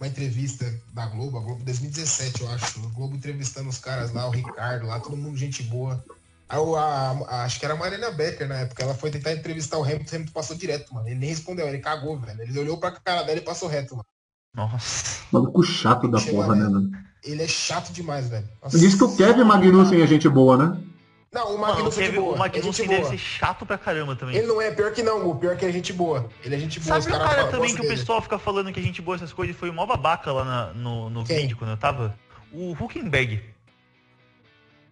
[SPEAKER 3] Uma entrevista da Globo, a Globo 2017, eu acho. A Globo entrevistando os caras lá, o Ricardo lá, todo mundo gente boa. A, a, a, acho que era a Mariana Becker na época. Ela foi tentar entrevistar o Hamilton, o Hamilton passou direto, mano. Ele nem respondeu, ele cagou, velho. Ele olhou pra cara dela e passou reto, mano.
[SPEAKER 2] Nossa.
[SPEAKER 4] Maluco chato da porra, né, mano?
[SPEAKER 3] Ele é chato demais, velho.
[SPEAKER 4] Diz que o Kevin Magnussen é gente boa, né?
[SPEAKER 3] Não, o Magnussen de boa.
[SPEAKER 2] o
[SPEAKER 3] é
[SPEAKER 2] Magnussen deve
[SPEAKER 3] boa.
[SPEAKER 2] ser chato pra caramba também.
[SPEAKER 3] Ele não é pior que não, o pior que é gente boa. Ele é gente boa.
[SPEAKER 2] Sabe
[SPEAKER 3] os
[SPEAKER 2] o
[SPEAKER 3] caras
[SPEAKER 2] cara também que
[SPEAKER 3] gostam
[SPEAKER 2] o
[SPEAKER 3] dele.
[SPEAKER 2] pessoal fica falando que a gente boa essas coisas e foi mó babaca lá na- no, no
[SPEAKER 3] Quem?
[SPEAKER 2] vídeo quando eu tava? O Huckenberg.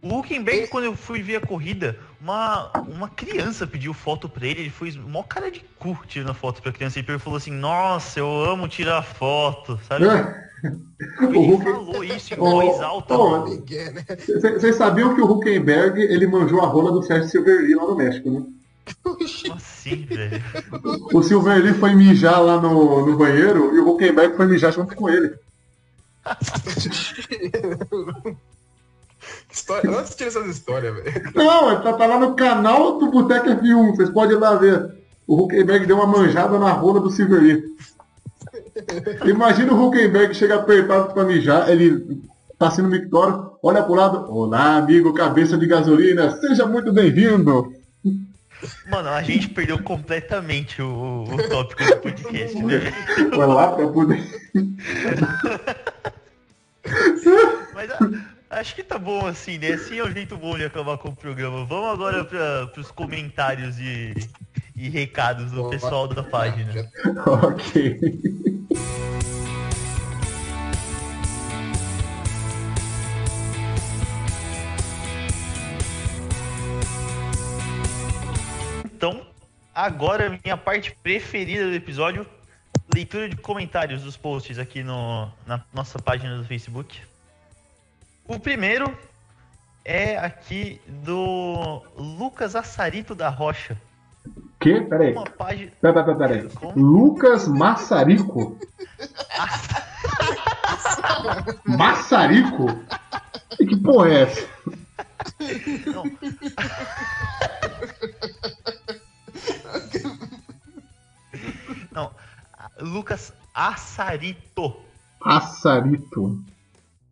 [SPEAKER 2] O Huckenberg,
[SPEAKER 3] Esse-
[SPEAKER 2] quando eu fui ver a corrida, uma, uma criança pediu foto pra ele, ele foi mó cara de cu tirando a foto pra criança. Ele falou assim, nossa, eu amo tirar foto, sabe? Ele
[SPEAKER 4] Huck-
[SPEAKER 2] falou isso em voz alta.
[SPEAKER 3] Ninguém, né?
[SPEAKER 4] Vocês sabiam que o Huckenberg ele manjou a rola do Sérgio Silverly lá no México, né?
[SPEAKER 2] Assim?
[SPEAKER 4] O Silverly foi mijar lá no, no banheiro e o Huckenberg foi mijar junto com ele.
[SPEAKER 3] História... Antes tira essas histórias, velho.
[SPEAKER 4] Não, tá, tá lá no canal do Boteco F1, vocês podem ir lá ver. O Huckenberg deu uma manjada na rola do Silverly. Imagina o Huckenberg chega apertado pra mijar, ele tá sendo mictório, olha pro lado, olá amigo cabeça de gasolina, seja muito bem-vindo.
[SPEAKER 2] Mano, a gente perdeu completamente o, o tópico do podcast, né?
[SPEAKER 4] Vai lá pra poder...
[SPEAKER 2] Mas ah, acho que tá bom assim, né? Assim é o jeito bom de acabar com o programa. Vamos agora para os comentários e, e recados do pessoal da página.
[SPEAKER 4] ok.
[SPEAKER 2] Então, agora minha parte preferida do episódio, leitura de comentários dos posts aqui no, na nossa página do Facebook. O primeiro é aqui do Lucas Assarito da Rocha.
[SPEAKER 4] Que? Peraí.
[SPEAKER 2] Uma página.
[SPEAKER 4] Pera, pera, pera aí.
[SPEAKER 2] Como?
[SPEAKER 4] Lucas Massarico? Massarico? Que porra é essa?
[SPEAKER 2] Não. Não, Lucas Assarito.
[SPEAKER 4] Assarito.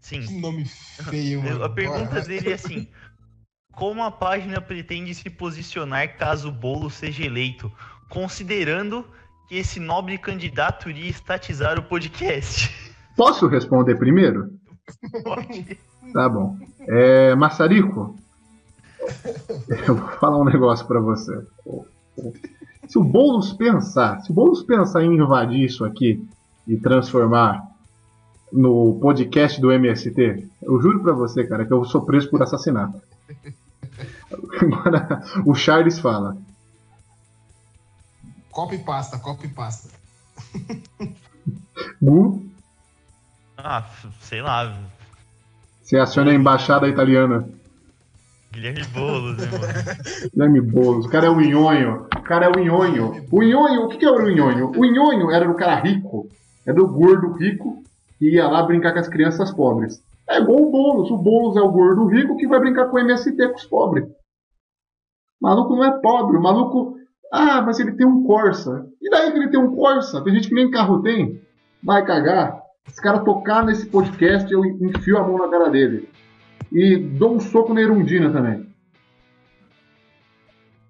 [SPEAKER 2] Sim.
[SPEAKER 3] Que nome feio, mano.
[SPEAKER 2] A pergunta
[SPEAKER 3] Bora.
[SPEAKER 2] dele é assim: Como a página pretende se posicionar caso o bolo seja eleito, considerando que esse nobre candidato iria estatizar o podcast?
[SPEAKER 4] Posso responder primeiro?
[SPEAKER 2] Pode.
[SPEAKER 4] Tá bom. É, Massarico, eu vou falar um negócio pra você. Se o Boulos pensar, se o Boulos pensar em invadir isso aqui e transformar no podcast do MST, eu juro pra você, cara, que eu sou preso por assassinato. Agora, o Charles fala.
[SPEAKER 3] Copa e pasta, copa e pasta.
[SPEAKER 4] Gu,
[SPEAKER 2] Ah, sei lá,
[SPEAKER 4] você aciona a embaixada italiana.
[SPEAKER 2] Guilherme Boulos, né, mano?
[SPEAKER 4] Guilherme Boulos, o cara é o Inhonho. O cara é o Inhonho. O Inhonho, o que, que é o Inhonho? O Inhonho era do cara rico. É do gordo rico que ia lá brincar com as crianças pobres. É igual o Boulos. O Boulos é o gordo rico que vai brincar com o MST com os pobres. O maluco não é pobre. O maluco. Ah, mas ele tem um Corsa. E daí que ele tem um Corsa? Tem gente que nem carro tem. Vai cagar. Esse cara tocar nesse podcast, eu enfio a mão na cara dele. E dou um soco na Erundina também.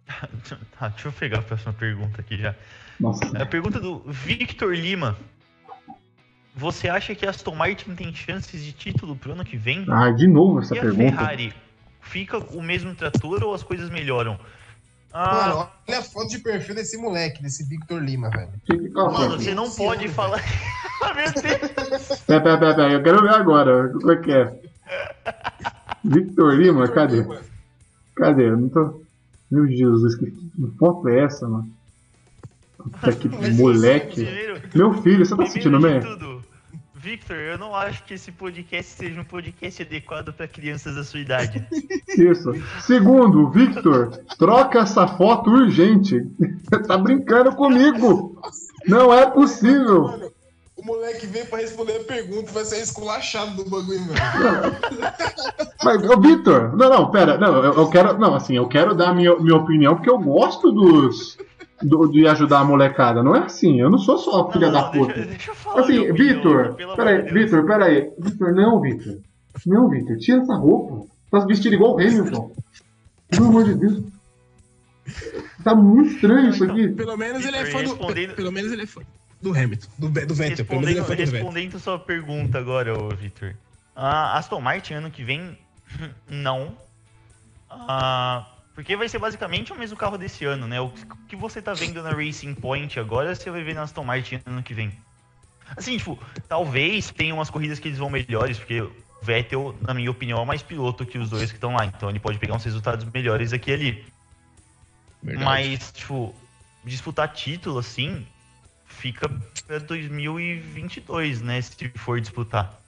[SPEAKER 2] Tá, deixa eu pegar a próxima pergunta aqui já.
[SPEAKER 4] Nossa.
[SPEAKER 2] A pergunta do Victor Lima. Você acha que a Aston Martin tem chances de título pro ano que vem?
[SPEAKER 4] Ah, de novo essa
[SPEAKER 2] e a
[SPEAKER 4] pergunta.
[SPEAKER 2] Ferrari? Fica o mesmo trator ou as coisas melhoram? Ah,
[SPEAKER 3] Mano, olha a foto de perfil desse moleque, desse Victor Lima, velho.
[SPEAKER 4] É?
[SPEAKER 2] mano, você não pode
[SPEAKER 3] ano,
[SPEAKER 2] falar. Ah, Meu Deus!
[SPEAKER 4] Pera, pera, pera, pera, eu quero ver agora. Como é que é? Victor Lima, cadê? Cadê? Eu não tô. Meu Jesus, que foto é essa, mano? Puta que
[SPEAKER 2] Mas
[SPEAKER 4] moleque. Meu filho, você tá sentindo bem?
[SPEAKER 2] Victor, eu não acho que esse podcast seja um podcast adequado para crianças da sua idade.
[SPEAKER 4] Isso. Segundo, Victor, troca essa foto urgente. tá brincando comigo. Não é possível.
[SPEAKER 3] Mano, o moleque veio pra responder a pergunta, vai ser esculachado do bagulho, velho.
[SPEAKER 4] Mas, ô, Victor, não, não, pera, não, eu, eu quero, não, assim, eu quero dar minha, minha opinião porque eu gosto dos, do- de ajudar a molecada, não é assim, eu não sou só filha da puta.
[SPEAKER 2] Deixa, deixa eu falar.
[SPEAKER 4] Assim, Vitor,
[SPEAKER 2] pelo
[SPEAKER 4] peraí,
[SPEAKER 2] de.
[SPEAKER 4] Vitor, peraí, Vitor, não, Vitor, não, Vitor, tira essa roupa, tá vestido igual o Hamilton, pelo amor de Deus. Tá muito estranho isso aqui.
[SPEAKER 3] Pelo menos ele é fã do. Pelo menos ele é fã do Hamilton, do, do Vettel. Pelo menos ele é
[SPEAKER 2] Respondendo,
[SPEAKER 3] fã do Vettel.
[SPEAKER 2] respondendo sua pergunta agora, ô Victor. A Aston Martin ano que vem, não. Ah, porque vai ser basicamente o mesmo carro desse ano, né? O que você tá vendo na Racing Point agora, você vai ver na Aston Martin ano que vem. Assim, tipo, talvez tenha umas corridas que eles vão melhores, porque o Vettel, na minha opinião, é mais piloto que os dois que estão lá. Então ele pode pegar uns resultados melhores aqui e ali. Verdade. Mas, tipo, disputar título, assim, fica pra 2022, né? Se for disputar.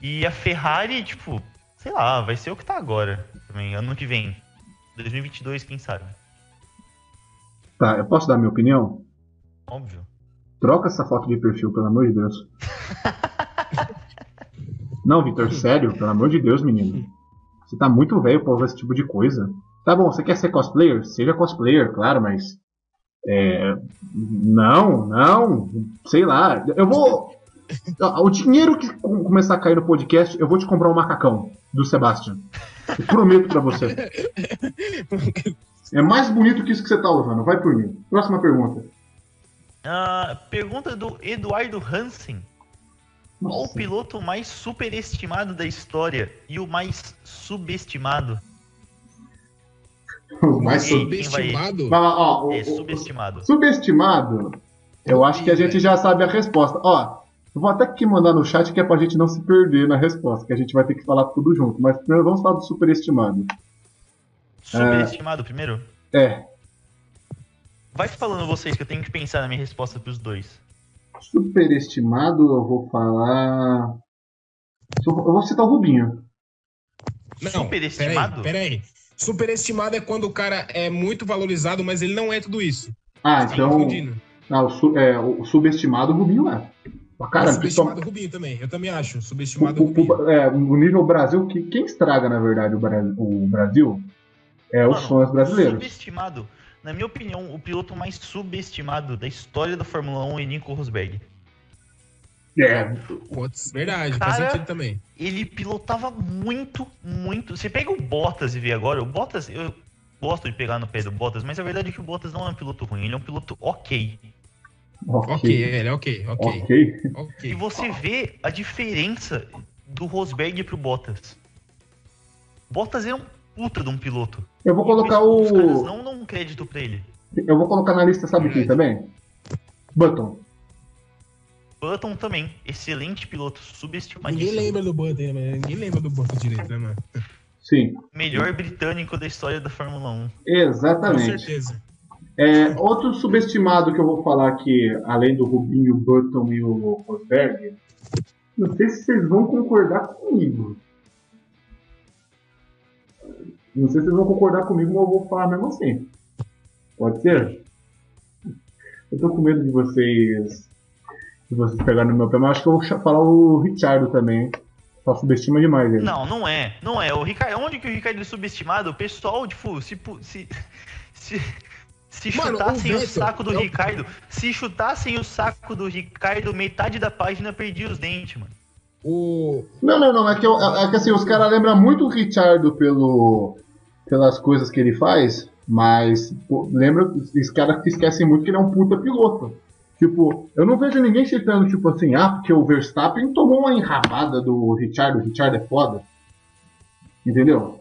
[SPEAKER 2] E a Ferrari, tipo, sei lá, vai ser o que tá agora também, ano que vem. 2022, quem sabe.
[SPEAKER 4] Tá, eu posso dar minha opinião?
[SPEAKER 2] Óbvio.
[SPEAKER 4] Troca essa foto de perfil, pelo amor de Deus. Não, Vitor, sério, pelo amor de Deus, menino. Você tá muito velho pra usar esse tipo de coisa. Tá bom, você quer ser cosplayer? Seja cosplayer, claro, mas. É, não, não, sei lá. Eu vou. O dinheiro que começar a cair no podcast, eu vou te comprar um macacão do Sebastian. Eu prometo pra você. É mais bonito que isso que você tá usando. Vai por mim. Próxima pergunta.
[SPEAKER 2] Uh, pergunta do Eduardo Hansen. Nossa. Qual o piloto mais superestimado da história e o mais subestimado?
[SPEAKER 3] O mais subestimado?
[SPEAKER 4] Vai... Ó,
[SPEAKER 2] o, é subestimado.
[SPEAKER 4] Subestimado? Eu acho que a gente já sabe a resposta. Ó, eu vou até aqui mandar no chat que é pra gente não se perder na resposta, que a gente vai ter que falar tudo junto. Mas primeiro vamos falar do superestimado.
[SPEAKER 2] Superestimado é... primeiro?
[SPEAKER 4] É.
[SPEAKER 2] Vai falando vocês que eu tenho que pensar na minha resposta pros dois.
[SPEAKER 4] Superestimado, eu vou falar. Eu vou citar o Rubinho.
[SPEAKER 3] Não, Superestimado? Peraí, peraí. Superestimado é quando o cara é muito valorizado, mas ele não é tudo isso.
[SPEAKER 4] Ah, então. Ah, o, su é, o subestimado o Rubinho é.
[SPEAKER 3] Cara, subestimado o Rubinho também, eu também acho. Subestimado o, Rubinho.
[SPEAKER 4] É, o nível Brasil, que, quem estraga, na verdade, o Brasil, o Brasil é Mano, os fãs brasileiros.
[SPEAKER 2] Subestimado, na minha opinião, o piloto mais subestimado da história da Fórmula 1 é Nico Rosberg.
[SPEAKER 3] É. Putz, verdade, cara, faz sentido também.
[SPEAKER 2] Ele pilotava muito, muito. Você pega o Bottas e vê agora, o Bottas, eu gosto de pegar no pé do Bottas, mas a verdade é que o Bottas não é um piloto ruim, ele é um piloto ok.
[SPEAKER 3] Ok, okay ele é ok, ok.
[SPEAKER 2] okay. E você vê a diferença do Rosberg pro Bottas. Bottas é um puta de um piloto.
[SPEAKER 4] Eu vou colocar o. Os
[SPEAKER 2] caras não dão um crédito pra ele.
[SPEAKER 4] Eu vou colocar na lista, sabe quem também? Button.
[SPEAKER 2] Button também. Excelente piloto, subestimadíssimo.
[SPEAKER 3] Ninguém lembra do Button, né? Ninguém lembra do Button direito, né, mano?
[SPEAKER 4] Sim.
[SPEAKER 2] Melhor britânico da história da Fórmula 1.
[SPEAKER 4] Exatamente. Com certeza. É, outro subestimado que eu vou falar aqui, além do Rubinho, Button e o Rosberg, não sei se vocês vão concordar comigo. Não sei se vocês vão concordar comigo, mas eu vou falar mesmo assim. Pode ser? Eu tô com medo de vocês. De vocês pegarem no meu pé, mas acho que eu vou falar o Richardo também. Só subestima demais ele.
[SPEAKER 2] Não, não é. Não é. O Ricardo, onde que o Ricardo é subestimado? O pessoal, tipo, se, se, se, se Mano, chutassem o, o, saco do eu... Ricardo, se chutassem o saco do Ricardo, metade da página perdia os dentes, mano.
[SPEAKER 4] O... Não, não, não. É que, eu, é que assim, os caras lembram muito o Richardo pelo, pelas coisas que ele faz, mas pô, lembra, os caras esquecem muito que ele é um puta piloto. Tipo, eu não vejo ninguém citando, tipo assim, ah, porque o Verstappen tomou uma enrabada do Richard, o Richard é foda. Entendeu?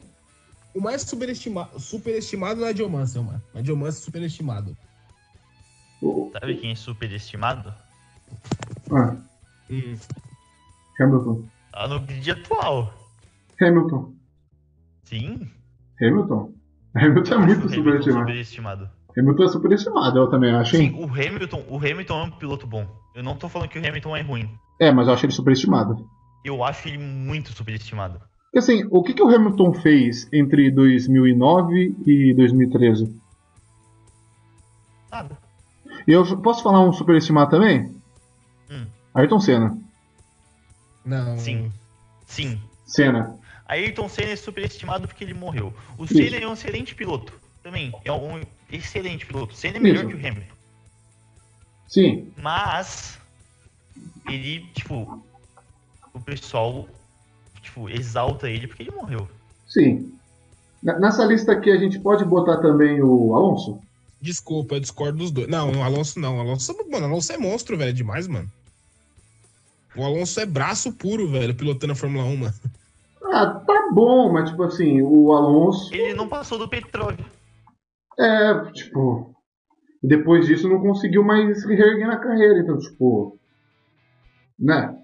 [SPEAKER 3] O mais superestimado, superestimado não é Mansell, mano. Mas Mansell é superestimado.
[SPEAKER 2] Sabe quem é superestimado?
[SPEAKER 4] Ah. Hum. Hamilton.
[SPEAKER 2] Tá no grid atual.
[SPEAKER 4] Hamilton.
[SPEAKER 2] Sim.
[SPEAKER 4] Hamilton? Hamilton é muito superestimado. superestimado. Hamilton é superestimado, eu também acho. Sim,
[SPEAKER 2] o Hamilton, o Hamilton é um piloto bom. Eu não tô falando que o Hamilton é ruim.
[SPEAKER 4] É, mas eu acho ele superestimado.
[SPEAKER 2] Eu acho ele muito superestimado.
[SPEAKER 4] E assim, o que, que o Hamilton fez entre 2009 e 2013?
[SPEAKER 2] Nada.
[SPEAKER 4] E eu posso falar um superestimado também? Hum. Ayrton Senna.
[SPEAKER 3] Não.
[SPEAKER 2] Sim. Sim.
[SPEAKER 4] Senna.
[SPEAKER 2] Ayrton Senna é superestimado porque ele morreu. O Senna Isso. é um excelente piloto. Também. É um excelente piloto. Senna é melhor Isso. que o Hamilton.
[SPEAKER 4] Sim.
[SPEAKER 2] Mas ele, tipo, o pessoal tipo, exalta ele porque ele morreu.
[SPEAKER 4] Sim. Nessa lista aqui a gente pode botar também o Alonso?
[SPEAKER 3] Desculpa, eu discordo dos dois. Não, o Alonso não. O Alonso, mano, o Alonso é monstro, velho. É demais, mano. O Alonso é braço puro, velho, pilotando a Fórmula 1, mano.
[SPEAKER 4] Ah, tá bom, mas tipo assim, o Alonso.
[SPEAKER 2] Ele não passou do petróleo.
[SPEAKER 4] É, tipo. Depois disso não conseguiu mais se reerguer na carreira, então, tipo. Né?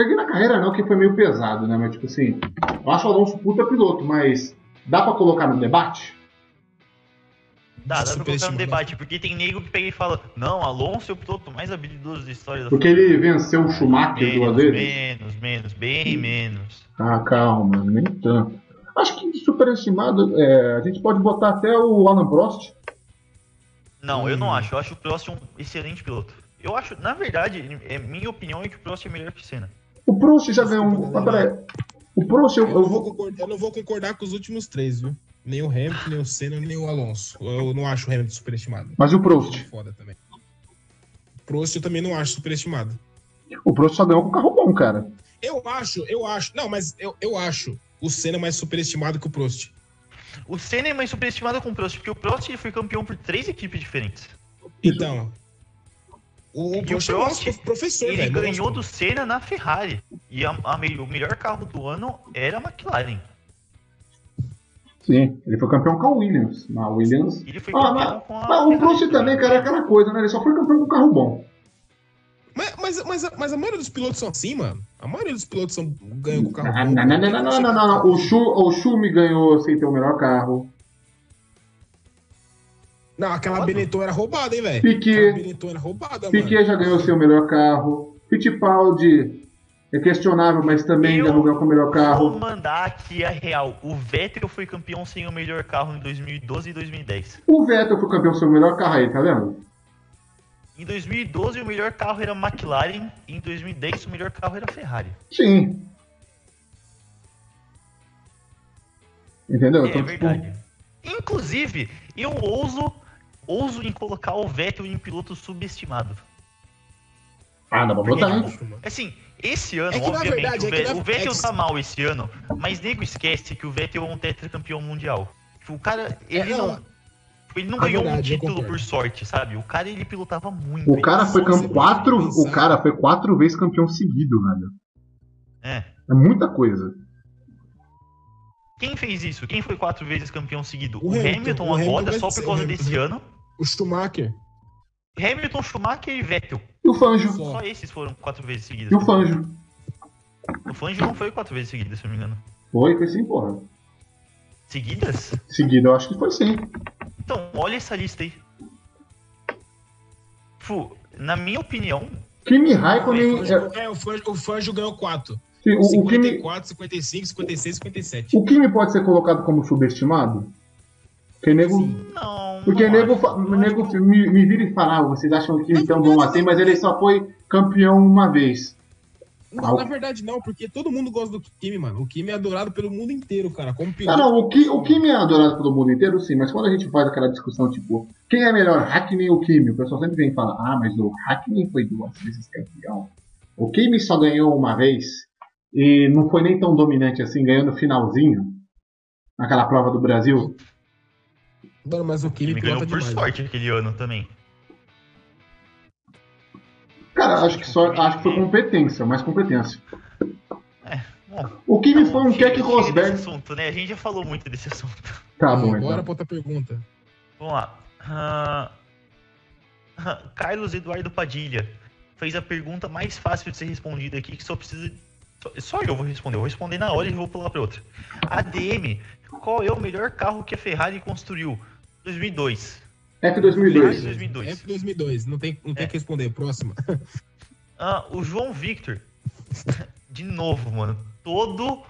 [SPEAKER 4] Reerguer na carreira não, que foi meio pesado, né? Mas tipo assim, eu acho o Alonso puta piloto, mas dá pra colocar no debate?
[SPEAKER 2] Dá, dá pra colocar no debate, porque tem nego que pega e fala, não, Alonso é o piloto mais habilidoso da história da
[SPEAKER 4] Porque ele venceu o Schumacher
[SPEAKER 2] menos,
[SPEAKER 4] duas vezes?
[SPEAKER 2] Menos, menos, bem menos.
[SPEAKER 4] Ah, calma, nem tanto. Acho que superestimado, é, a gente pode botar até o Alan Prost.
[SPEAKER 2] Não,
[SPEAKER 3] Hum.
[SPEAKER 2] eu não acho. Eu acho o Prost um excelente piloto. Eu acho, na verdade, é, minha opinião é que o Prost é melhor que o Senna.
[SPEAKER 4] O Prost já ganhou um. Mas peraí. O Prost, eu,
[SPEAKER 3] Eu
[SPEAKER 4] eu
[SPEAKER 3] não, vou concordar, eu não vou concordar com os últimos três, viu? Nem o Hamilton, nem o Senna, nem o Alonso. Eu não acho o Hamilton superestimado.
[SPEAKER 4] Mas e o Prost?
[SPEAKER 3] Foda também. Prost eu também não acho superestimado.
[SPEAKER 4] O Prost só ganhou com carro bom, cara.
[SPEAKER 3] Eu acho, eu acho. Não, mas eu, eu acho o Senna mais superestimado que o Prost.
[SPEAKER 2] O Senna é mais superestimado com o Prost, porque o Prost ele foi campeão por três equipes diferentes.
[SPEAKER 3] Então. O, o
[SPEAKER 2] o
[SPEAKER 3] Prost é professor,
[SPEAKER 2] Ele
[SPEAKER 3] velho.
[SPEAKER 2] ganhou do Senna na Ferrari. E a, a o melhor carro do ano era a McLaren.
[SPEAKER 4] Sim, ele foi campeão com a Williams. Na Williams.
[SPEAKER 2] Ele foi
[SPEAKER 4] Ah,
[SPEAKER 2] campeão
[SPEAKER 4] mas,
[SPEAKER 2] com a.
[SPEAKER 4] mas o Prost também, cara, é aquela coisa, né? Ele só foi campeão com carro bom.
[SPEAKER 3] Mas, mas, mas, a- mas a maioria dos pilotos são assim, mano. A maioria dos pilotos são, ganham com o carro.
[SPEAKER 4] Não,
[SPEAKER 3] bom.
[SPEAKER 4] não, não, não, não, não, não, não. O Schu, o Schumi ganhou sem ter o melhor carro.
[SPEAKER 3] Não, aquela Benetton era roubada, hein, velho?
[SPEAKER 4] Piquet.
[SPEAKER 3] Aquela Benetton era roubada, mano.
[SPEAKER 4] Piquet já ganhou seu melhor carro. Fittipaldi é questionável, mas também
[SPEAKER 2] Eu
[SPEAKER 4] já não ganhou com o melhor
[SPEAKER 2] Vou
[SPEAKER 4] carro.
[SPEAKER 2] mandar aqui a real. O Vettel foi campeão sem o melhor carro em 2012 e 2010.
[SPEAKER 4] O Vettel foi campeão com seu melhor carro aí, tá vendo?
[SPEAKER 2] Em 2012 o melhor carro era a McLaren. E em 2010 o melhor carro era a Ferrari.
[SPEAKER 4] Sim. Entendeu?
[SPEAKER 2] É,
[SPEAKER 4] Então, tipo,
[SPEAKER 2] verdade. Inclusive, eu ouso, ouso em colocar o Vettel em piloto subestimado.
[SPEAKER 4] Ah, dá pra
[SPEAKER 2] Porque,
[SPEAKER 4] botar,
[SPEAKER 2] tipo, assim, esse ano,
[SPEAKER 3] É que, na
[SPEAKER 2] obviamente,
[SPEAKER 3] verdade,
[SPEAKER 2] o,
[SPEAKER 3] é que
[SPEAKER 2] Vettel,
[SPEAKER 3] na-
[SPEAKER 2] o Vettel
[SPEAKER 3] é que-
[SPEAKER 2] tá mal esse ano, mas nego esquece que o Vettel é um tetracampeão mundial. Tipo, O cara, ele
[SPEAKER 3] É,
[SPEAKER 2] não.
[SPEAKER 3] não.
[SPEAKER 2] Ele não
[SPEAKER 3] É
[SPEAKER 2] ganhou
[SPEAKER 3] verdade,
[SPEAKER 2] um título por sorte, sabe? O cara ele pilotava muito.
[SPEAKER 4] O cara foi quatro, o cara foi quatro vezes campeão seguido, velho.
[SPEAKER 2] É.
[SPEAKER 4] É muita coisa.
[SPEAKER 2] Quem fez isso? Quem foi quatro vezes campeão seguido?
[SPEAKER 3] O
[SPEAKER 2] O,
[SPEAKER 3] Hamilton.
[SPEAKER 2] Hamilton,
[SPEAKER 3] O Hamilton
[SPEAKER 2] agora,
[SPEAKER 3] vai
[SPEAKER 2] só por causa desse
[SPEAKER 3] Hamilton-
[SPEAKER 2] ano.
[SPEAKER 3] O Schumacher.
[SPEAKER 2] Hamilton, Schumacher e Vettel.
[SPEAKER 4] E o Fanjo?
[SPEAKER 3] Só.
[SPEAKER 2] Só esses foram quatro vezes seguidas.
[SPEAKER 4] E o Fanjo?
[SPEAKER 2] O Fangio não foi quatro vezes seguidas, se eu não me engano.
[SPEAKER 4] Foi, foi sim, porra.
[SPEAKER 2] Seguidas?
[SPEAKER 4] Seguido, eu acho que foi sim.
[SPEAKER 2] Então, olha essa lista aí. Fu, na minha opinião,
[SPEAKER 4] Kimi
[SPEAKER 3] O
[SPEAKER 4] Raikkonen. É,
[SPEAKER 3] o Fangio, o Fangio ganhou 4.
[SPEAKER 4] sim, o, o, Kimi,
[SPEAKER 3] 54, 55, 56, 57.
[SPEAKER 4] o Kimi pode ser colocado como subestimado? Porque nego.
[SPEAKER 2] não.
[SPEAKER 4] Porque
[SPEAKER 2] não
[SPEAKER 4] nego, fa- nego me, me vira e fala, ah, vocês acham o Kimi tão bom assim, mas ele só foi campeão uma vez.
[SPEAKER 3] Não, na verdade não, porque todo mundo gosta do Kimi, mano. O Kimi é adorado pelo mundo inteiro, cara. Como
[SPEAKER 4] Ah,
[SPEAKER 3] piloto.
[SPEAKER 4] não, o, Ki, o Kimi é adorado pelo mundo inteiro, sim, mas quando a gente faz aquela discussão, tipo, quem é melhor, Hackney ou Kimi? O pessoal sempre vem e fala, ah, mas o Hackney foi duas vezes campeão. O Kimi só ganhou uma vez e não foi nem tão dominante assim, ganhando finalzinho naquela prova do Brasil.
[SPEAKER 3] Mano, mas o Kimi
[SPEAKER 2] ganhou por
[SPEAKER 3] demais.
[SPEAKER 2] sorte aquele ano também.
[SPEAKER 4] Cara, acho que só acho que foi competência, mais competência.
[SPEAKER 2] Bom,
[SPEAKER 4] O Kimi
[SPEAKER 2] tá
[SPEAKER 4] foi
[SPEAKER 2] bom,
[SPEAKER 4] um Keck
[SPEAKER 2] desse
[SPEAKER 4] Rosberg.
[SPEAKER 2] assunto, né? A gente já falou muito desse assunto.
[SPEAKER 4] Tá bom,
[SPEAKER 3] Bora
[SPEAKER 4] então.
[SPEAKER 3] pra outra pergunta.
[SPEAKER 2] Vamos lá. Ah, Carlos Eduardo Padilha fez a pergunta mais fácil de ser respondida aqui, que só precisa. Só, só eu vou responder. Eu vou responder na hora e vou pular para outra. ADM, qual é o melhor carro que a Ferrari construiu? 2002. Ferrari
[SPEAKER 4] F2002.
[SPEAKER 2] 2002.
[SPEAKER 3] F2002, não tem, não tem
[SPEAKER 2] É.
[SPEAKER 3] que responder. Próxima.
[SPEAKER 2] Ah, o João Victor. De novo, mano. Todo,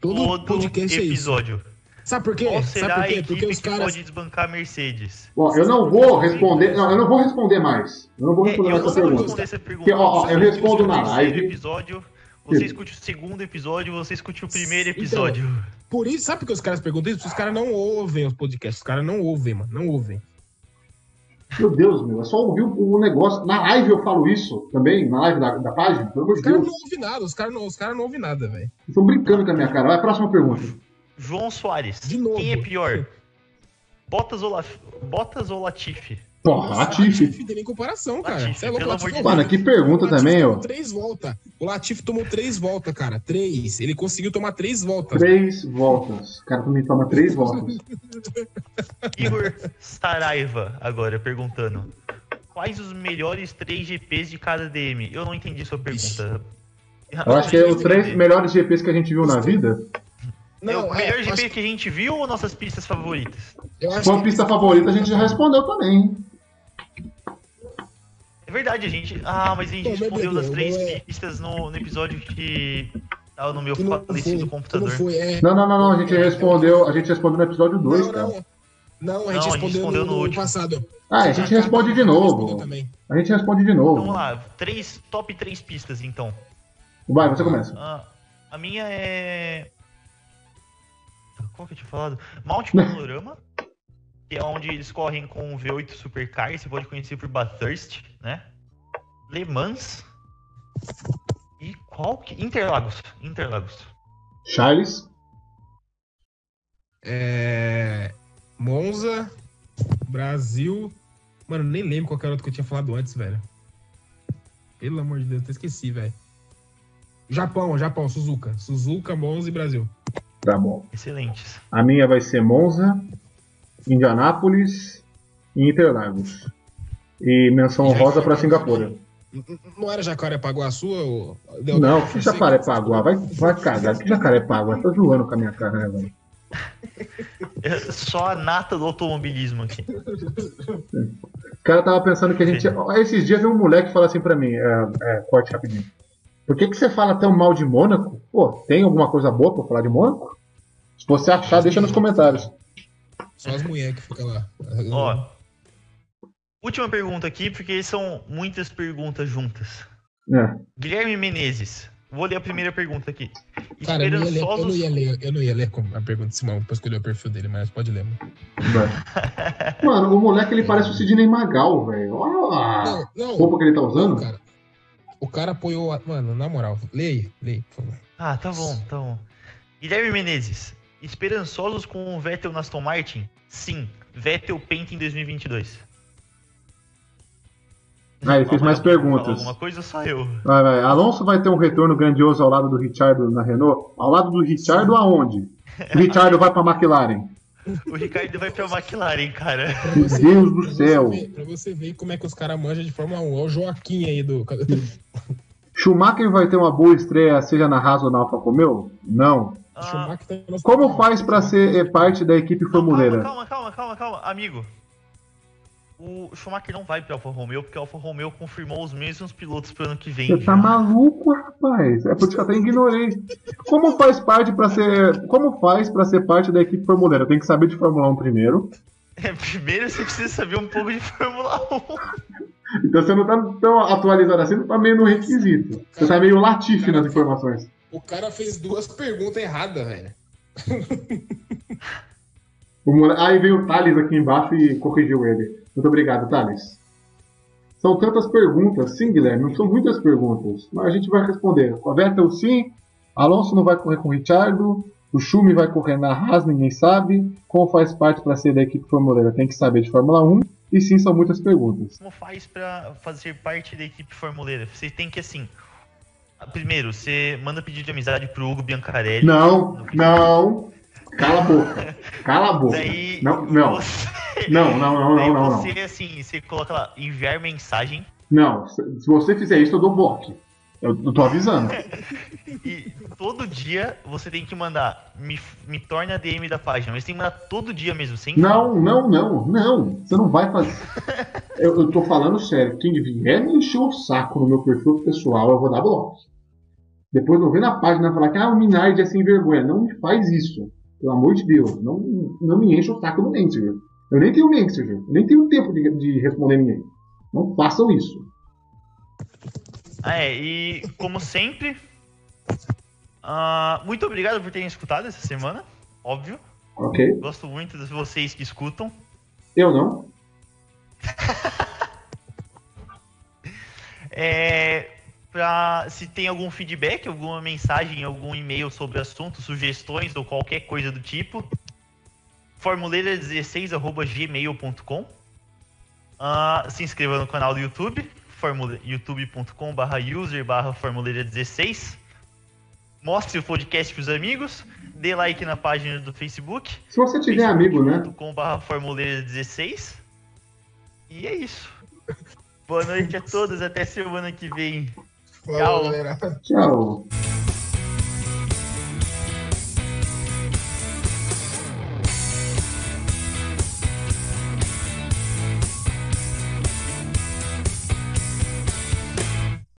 [SPEAKER 3] Todo,
[SPEAKER 2] todo
[SPEAKER 3] podcast é
[SPEAKER 2] episódio.
[SPEAKER 3] Sabe por quê?
[SPEAKER 2] Qual
[SPEAKER 3] Sabe
[SPEAKER 2] será
[SPEAKER 3] por
[SPEAKER 2] a
[SPEAKER 3] quê? Porque os caras.
[SPEAKER 2] pode desbancar a Mercedes?
[SPEAKER 4] Ó, eu não vou responder. Não, eu não vou responder mais. Eu não vou
[SPEAKER 2] É,
[SPEAKER 4] responder
[SPEAKER 2] eu
[SPEAKER 4] mais essa
[SPEAKER 2] vou
[SPEAKER 4] pergunta.
[SPEAKER 2] responder essa pergunta.
[SPEAKER 4] Porque, ó, ó, eu respondo na live.
[SPEAKER 2] episódio, você escute o segundo episódio, você escute o primeiro
[SPEAKER 3] Então,
[SPEAKER 2] episódio.
[SPEAKER 3] Por isso, sabe por que os caras perguntam isso? Os caras não ouvem os podcasts. Os caras não ouvem, mano. Não ouvem.
[SPEAKER 4] Meu Deus, meu, é só ouvir o, o negócio. Na live eu falo isso também, na live da, da página, pelo amor de
[SPEAKER 3] Os caras não ouvem nada. Os caras não, os caras não ouvem nada, velho.
[SPEAKER 4] Estão brincando com a minha cara. Vai, próxima pergunta.
[SPEAKER 2] João Soares.
[SPEAKER 3] De novo.
[SPEAKER 2] Quem é pior? Bottas ou, Laf... Bottas ou Latifi?
[SPEAKER 4] Porra, Latifi.
[SPEAKER 3] Latifi tem nem comparação, cara.
[SPEAKER 2] Latifi,
[SPEAKER 3] é louco, Latifi é.
[SPEAKER 4] Mano, que pergunta
[SPEAKER 3] O
[SPEAKER 4] também, ó.
[SPEAKER 3] três voltas. O Latifi tomou três voltas, cara. Três. Ele conseguiu tomar três voltas.
[SPEAKER 4] Três voltas. O cara também toma três voltas.
[SPEAKER 2] Igor Saraiva agora perguntando. Quais os melhores 3 GPs de cada DM? Eu não entendi sua pergunta.
[SPEAKER 4] Eu acho que é os três melhores GPs que a gente viu na vida.
[SPEAKER 2] é o
[SPEAKER 3] Não,
[SPEAKER 2] melhor
[SPEAKER 3] é,
[SPEAKER 2] GP
[SPEAKER 3] acho,
[SPEAKER 2] que a gente viu ou nossas pistas favoritas?
[SPEAKER 3] eu acho
[SPEAKER 4] Sua
[SPEAKER 3] que
[SPEAKER 4] pista favorita a gente já respondeu também.
[SPEAKER 2] É verdade, a gente. Ah, mas a gente respondeu das três
[SPEAKER 3] é-
[SPEAKER 2] pistas no, no episódio que tava no meu falecido
[SPEAKER 3] que não
[SPEAKER 2] computador.
[SPEAKER 3] foi, é.
[SPEAKER 4] Não, não, não, não. A gente respondeu, a gente respondeu no episódio 2,
[SPEAKER 3] Não,
[SPEAKER 4] cara.
[SPEAKER 3] não. A
[SPEAKER 2] Não, a
[SPEAKER 3] gente
[SPEAKER 2] gente
[SPEAKER 3] respondeu,
[SPEAKER 2] respondeu
[SPEAKER 3] no,
[SPEAKER 2] no último.
[SPEAKER 3] passado.
[SPEAKER 4] Ah, a gente
[SPEAKER 3] Ah,
[SPEAKER 4] responde de
[SPEAKER 3] respondeu
[SPEAKER 4] novo. A gente responde de
[SPEAKER 2] Então vamos
[SPEAKER 4] novo.
[SPEAKER 2] lá, três, top 3 pistas então.
[SPEAKER 4] Vai, você começa.
[SPEAKER 2] Ah, a minha é. Qual que eu tinha falado? Mount Panorama, que é onde eles correm com o V8 Supercar, você pode conhecer por Bathurst, né? Le Mans. E qual que. Interlagos. Interlagos.
[SPEAKER 4] Charles.
[SPEAKER 3] É... Monza, Brasil. Mano, nem lembro qual era outro que eu tinha falado antes, velho. Pelo amor de Deus, até esqueci, velho. Japão, Japão, Suzuka. Suzuka, Monza e Brasil.
[SPEAKER 4] Tá bom.
[SPEAKER 2] Excelentes.
[SPEAKER 4] A minha vai ser Monza, Indianápolis e Interlagos. E menção honrosa pra Singapura.
[SPEAKER 3] Não era Jacarepaguaçu ou...
[SPEAKER 4] Não, que Jacarepaguá. Vai, vai cagar. Que Jacarepaguá? Tá zoando com a minha cara, né, velho?
[SPEAKER 2] É só a nata do automobilismo aqui.
[SPEAKER 4] O cara tava pensando que a gente. Esses dias veio um moleque falar assim pra mim, é, é, corte rapidinho. Por que, que você fala tão mal de Mônaco? Pô, tem alguma coisa boa pra falar de Mônaco? Se você achar, deixa nos comentários.
[SPEAKER 3] Só as mulheres que ficam lá.
[SPEAKER 2] Ó. Última pergunta aqui, porque são muitas perguntas juntas.
[SPEAKER 4] É.
[SPEAKER 2] Guilherme Menezes. Vou ler a primeira pergunta aqui.
[SPEAKER 3] Cara, eu não, ia ler, eu, não
[SPEAKER 2] Esperançosos.
[SPEAKER 3] ia ler, eu não ia ler a pergunta de Simão pra escolher o perfil dele, mas pode ler. Mano.
[SPEAKER 4] Mano, o moleque ele parece o Sidney Magal, velho. Olha a
[SPEAKER 3] não, não,
[SPEAKER 4] roupa que ele tá usando.
[SPEAKER 3] cara. O cara apoiou. a- Mano, na moral, leia, leia, por favor.
[SPEAKER 2] Ah, tá bom, tá bom. Guilherme Menezes. Esperançosos com o Vettel na Aston Martin? Sim. Vettel Paint em 2022.
[SPEAKER 4] Ah, ele fez mais perguntas.
[SPEAKER 2] Alguma coisa só eu.
[SPEAKER 4] Vai, vai. Alonso vai ter um retorno grandioso ao lado do Richardo na Renault? Ao lado do Richardo aonde? O Richardo vai pra McLaren.
[SPEAKER 2] O Ricardo vai pra McLaren, cara.
[SPEAKER 4] Meu Deus do céu.
[SPEAKER 3] Ver, pra você ver como é que os caras manjam de Fórmula 1. Olha o Joaquim aí do.
[SPEAKER 4] Schumacher vai ter uma boa estreia, seja na Haas ou na Alfa Romeo? Não.
[SPEAKER 2] Ah,
[SPEAKER 3] Schumacher no nosso
[SPEAKER 4] Como faz pra ser eh, parte da equipe formuleira?
[SPEAKER 2] calma, calma, calma, calma, calma, amigo. O Schumacher não vai pra Alfa Romeo, porque a Alfa Romeo confirmou os mesmos pilotos pro ano que vem.
[SPEAKER 4] Você tá
[SPEAKER 2] já.
[SPEAKER 4] maluco, rapaz? É por isso que eu até ignorei. Como faz parte para ser, como faz para ser parte da equipe formuleira? Tem que saber de Fórmula 1 primeiro.
[SPEAKER 2] É, primeiro você precisa saber um pouco de Fórmula 1.
[SPEAKER 4] Então você não tá tão atualizado assim, tá meio no requisito. Você tá meio latife nas informações.
[SPEAKER 3] O cara fez duas perguntas erradas, velho.
[SPEAKER 4] O mole- Aí veio o Thales aqui embaixo e corrigiu ele. Muito obrigado, Thales. São tantas perguntas, sim, Guilherme, são muitas perguntas, mas a gente vai responder. O Vettel sim, Alonso não vai correr com o Richardo, o Schumi vai correr na Haas, ninguém sabe. Como faz parte para ser da equipe formuleira? Tem que saber de Fórmula 1. E sim, são muitas perguntas.
[SPEAKER 2] Como faz pra fazer parte da equipe formuleira? Você tem que, assim... Primeiro, você manda pedido de amizade pro Hugo Biancarelli.
[SPEAKER 4] Não, não. Cala a boca. Cala a boca.
[SPEAKER 2] Daí,
[SPEAKER 4] Não, não.
[SPEAKER 2] Você,
[SPEAKER 4] Não, não, não,
[SPEAKER 2] daí
[SPEAKER 4] não, não, não.
[SPEAKER 2] você, assim, você coloca lá, enviar mensagem
[SPEAKER 4] Não, se você fizer isso, eu dou bloco. Eu, eu tô avisando.
[SPEAKER 2] e todo dia você tem que mandar, me, me torne a DM da página, mas tem que mandar todo dia mesmo, sem
[SPEAKER 4] Não, não, não, não. Você não vai fazer. Eu, eu tô falando sério. Quem vier me encher o saco no meu perfil pessoal, eu vou dar bloco. Depois eu vou na página e falar que ah, o Minard é sem vergonha. Não me faz isso. Pelo amor de Deus. Não, não me enche o saco no Messenger. Eu nem tenho Messenger. Nem tenho tempo de, de responder ninguém. Não façam isso.
[SPEAKER 2] Ah, é, e como sempre, ah, muito obrigado por terem escutado essa semana, óbvio.
[SPEAKER 4] Ok?
[SPEAKER 2] Gosto muito de vocês que escutam.
[SPEAKER 4] Eu não.
[SPEAKER 2] É, pra, se tem algum feedback, alguma mensagem, algum e-mail sobre o assunto, sugestões ou qualquer coisa do tipo, formuleira16.gmail.com Uh, se inscreva no canal do YouTube, youtube.com.br user barra formuleira 16. Mostre o podcast para os amigos. Dê like na página do Facebook.
[SPEAKER 4] Se você tiver amigo, né?
[SPEAKER 2] .com.br formuleira 16. E é isso. Boa noite a todos. Até semana que vem.
[SPEAKER 3] Tchau.
[SPEAKER 4] Tchau.